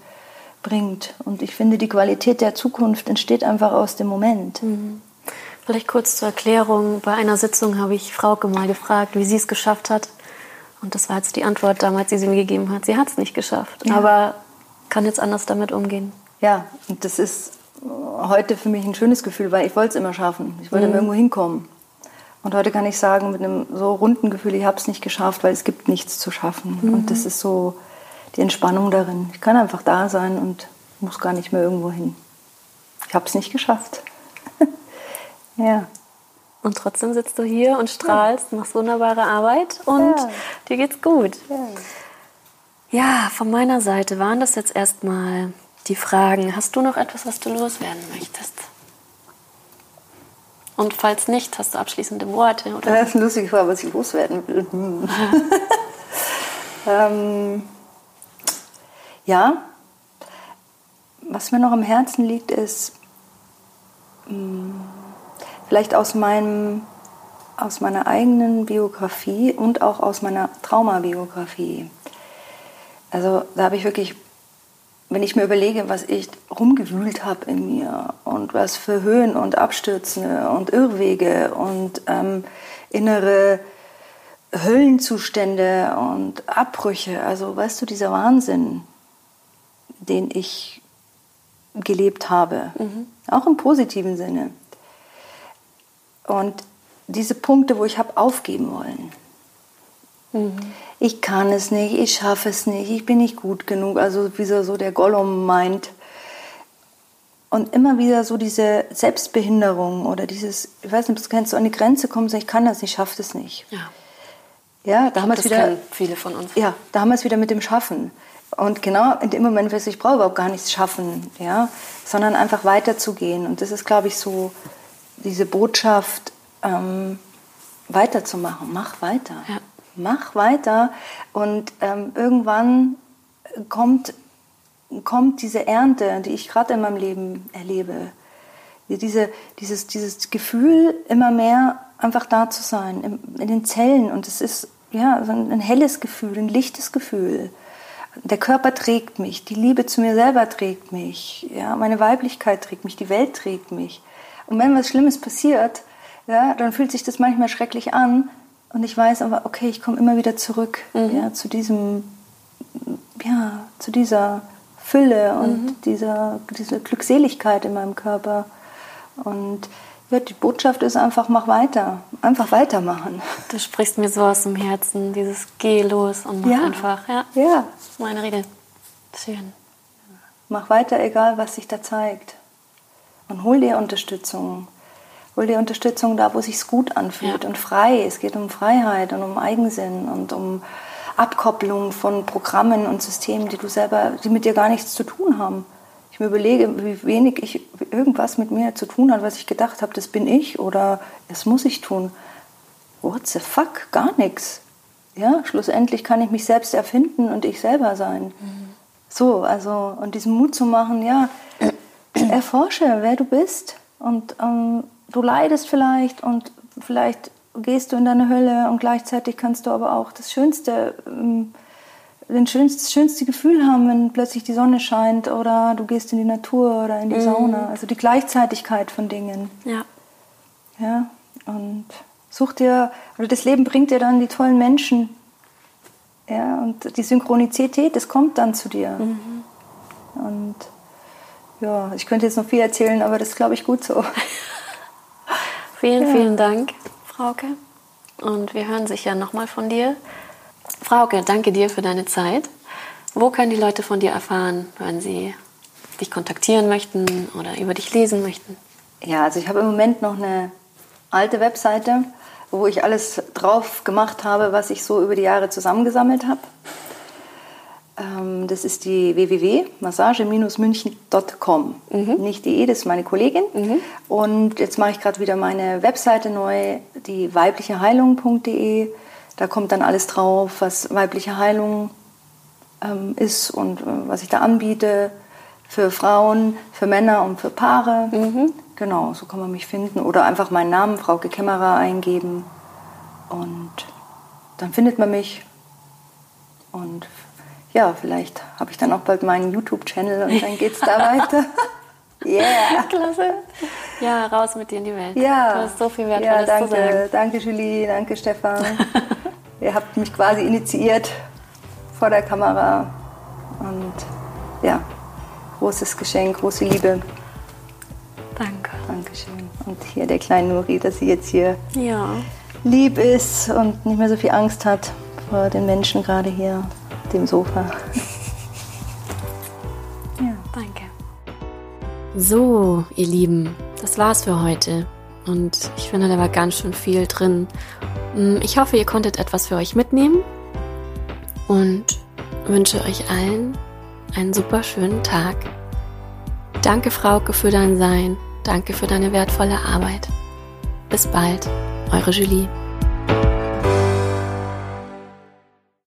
bringt. Und ich finde, die Qualität der Zukunft entsteht einfach aus dem Moment. Mhm. Vielleicht kurz zur Erklärung. Bei einer Sitzung habe ich Frauke mal gefragt, wie sie es geschafft hat. Und das war jetzt die Antwort damals, die sie mir gegeben hat. Sie hat es nicht geschafft, ja. aber kann jetzt anders damit umgehen. Ja, und das ist heute für mich ein schönes Gefühl, weil ich wollte es immer schaffen. Ich wollte mhm. irgendwo hinkommen. Und heute kann ich sagen, mit einem so runden Gefühl, ich habe es nicht geschafft, weil es gibt nichts zu schaffen. Mhm. Und das ist so die Entspannung darin. Ich kann einfach da sein und muss gar nicht mehr irgendwo hin. Ich habe es nicht geschafft. [LAUGHS] ja. Und trotzdem sitzt du hier und strahlst, ja. machst wunderbare Arbeit und ja. dir geht's gut. Ja. ja, von meiner Seite waren das jetzt erstmal die Fragen. Hast du noch etwas, was du loswerden möchtest? Und falls nicht, hast du abschließende Worte? Oder? Das ist lustige Frage, was ich loswerden will. Hm. [LAUGHS] ähm, ja, was mir noch am Herzen liegt, ist mh, hm, vielleicht aus, meinem, aus meiner eigenen Biografie und auch aus meiner Traumabiografie. Also da habe ich wirklich wenn ich mir überlege, was ich rumgewühlt habe in mir und was für Höhen und Abstürze und Irrwege und ähm, innere Höllenzustände und Abbrüche, also weißt du, dieser Wahnsinn, den ich gelebt habe, mhm. auch im positiven Sinne. Und diese Punkte, wo ich habe aufgeben wollen. Mhm ich kann es nicht, ich schaffe es nicht, ich bin nicht gut genug. Also wie so der Gollum meint. Und immer wieder so diese Selbstbehinderung oder dieses, ich weiß nicht, du kennst, so an die Grenze kommen und sagen, ich kann das nicht, ich schaffe das nicht. Ja. Ja, da haben wir es wieder. viele von uns. Ja, da haben wir es wieder mit dem Schaffen. Und genau in dem Moment, ich brauche überhaupt gar nichts schaffen, ja, sondern einfach weiterzugehen. Und das ist, glaube ich, so diese Botschaft, ähm, weiterzumachen. Mach weiter. Ja mach weiter und ähm, irgendwann kommt, kommt diese Ernte, die ich gerade in meinem Leben erlebe. Diese, dieses, dieses Gefühl, immer mehr einfach da zu sein, in, in den Zellen. Und es ist ja, ein, ein helles Gefühl, ein lichtes Gefühl. Der Körper trägt mich, die Liebe zu mir selber trägt mich, ja, meine Weiblichkeit trägt mich, die Welt trägt mich. Und wenn was Schlimmes passiert, ja, dann fühlt sich das manchmal schrecklich an, und ich weiß aber, okay, ich komme immer wieder zurück mhm. ja, zu diesem, ja, zu dieser Fülle und mhm. dieser, dieser Glückseligkeit in meinem Körper. Und Ja, die Botschaft ist einfach, mach weiter. Einfach weitermachen. Du sprichst mir so aus dem Herzen, dieses Geh los und mach Ja. einfach. Ja, Ja, meine Rede. Schön. mach weiter, egal was sich da zeigt. Und hol dir Unterstützung. Hol dir Unterstützung da, wo es sich gut anfühlt Ja. und frei. Es geht um Freiheit und um Eigensinn und um Abkopplung von Programmen und Systemen, die du selber, die mit dir gar nichts zu tun haben. Ich mir überlege, wie wenig ich irgendwas mit mir zu tun hat, was ich gedacht habe, das bin ich oder das muss ich tun. What the fuck? Gar nichts. Ja, schlussendlich kann ich mich selbst erfinden und ich selber sein. So, also, und diesen Mut zu machen, ja, [CLEARS THROAT] erforsche, wer du bist. Und ähm, du leidest vielleicht und vielleicht gehst du in deine Hölle und gleichzeitig kannst du aber auch das schönste, ähm, den das schönste Gefühl haben, wenn plötzlich die Sonne scheint oder du gehst in die Natur oder in die Sauna. Also die Gleichzeitigkeit von Dingen. Ja. Ja, und such dir, oder das Leben bringt dir dann die tollen Menschen. Ja, und die Synchronizität, das kommt dann zu dir. Und ja, ich könnte jetzt noch viel erzählen, aber das ist, glaube ich, gut so. [LAUGHS] Vielen, Ja. vielen Dank, Frauke. Und wir hören sicher nochmal von dir. Frauke, danke dir für deine Zeit. Wo können die Leute von dir erfahren, wenn sie dich kontaktieren möchten oder über dich lesen möchten? Ja, also ich habe im Moment noch eine alte Webseite, wo ich alles drauf gemacht habe, was ich so über die Jahre zusammengesammelt habe. Ähm, das ist die www.massage-münchen.com. Nicht die, das ist meine Kollegin. Und jetzt mache ich gerade wieder meine Webseite neu, die weiblicheheilung.de. Da kommt dann alles drauf, was weibliche Heilung ähm, ist und äh, was ich da anbiete für Frauen, für Männer und für Paare. Genau, so kann man mich finden. Oder einfach meinen Namen, Frauke Kämmerer, eingeben. Und dann findet man mich. Und ja, vielleicht habe ich dann auch bald meinen YouTube-Channel und dann geht es da weiter. [LAUGHS] Yeah! Klasse. Ja, raus mit dir in die Welt. Ja. Du hast so viel ja, Wertvolles danke, zu sagen. danke Julie, danke Stefan. [LAUGHS] Ihr habt mich quasi initiiert vor der Kamera. Und ja, großes Geschenk, große Liebe. Danke. Dankeschön. Und hier der kleine Nuri, dass sie jetzt hier Ja. lieb ist und nicht mehr so viel Angst hat vor den Menschen gerade hier dem Sofa. [LAUGHS] ja. Danke. So, ihr Lieben, das war's für heute. Und ich finde, da war ganz schön viel drin. Mm, Ich hoffe, ihr konntet etwas für euch mitnehmen und wünsche euch allen einen super schönen Tag. Danke, Frauke, für dein Sein. Danke für deine wertvolle Arbeit. Bis bald, eure Julie.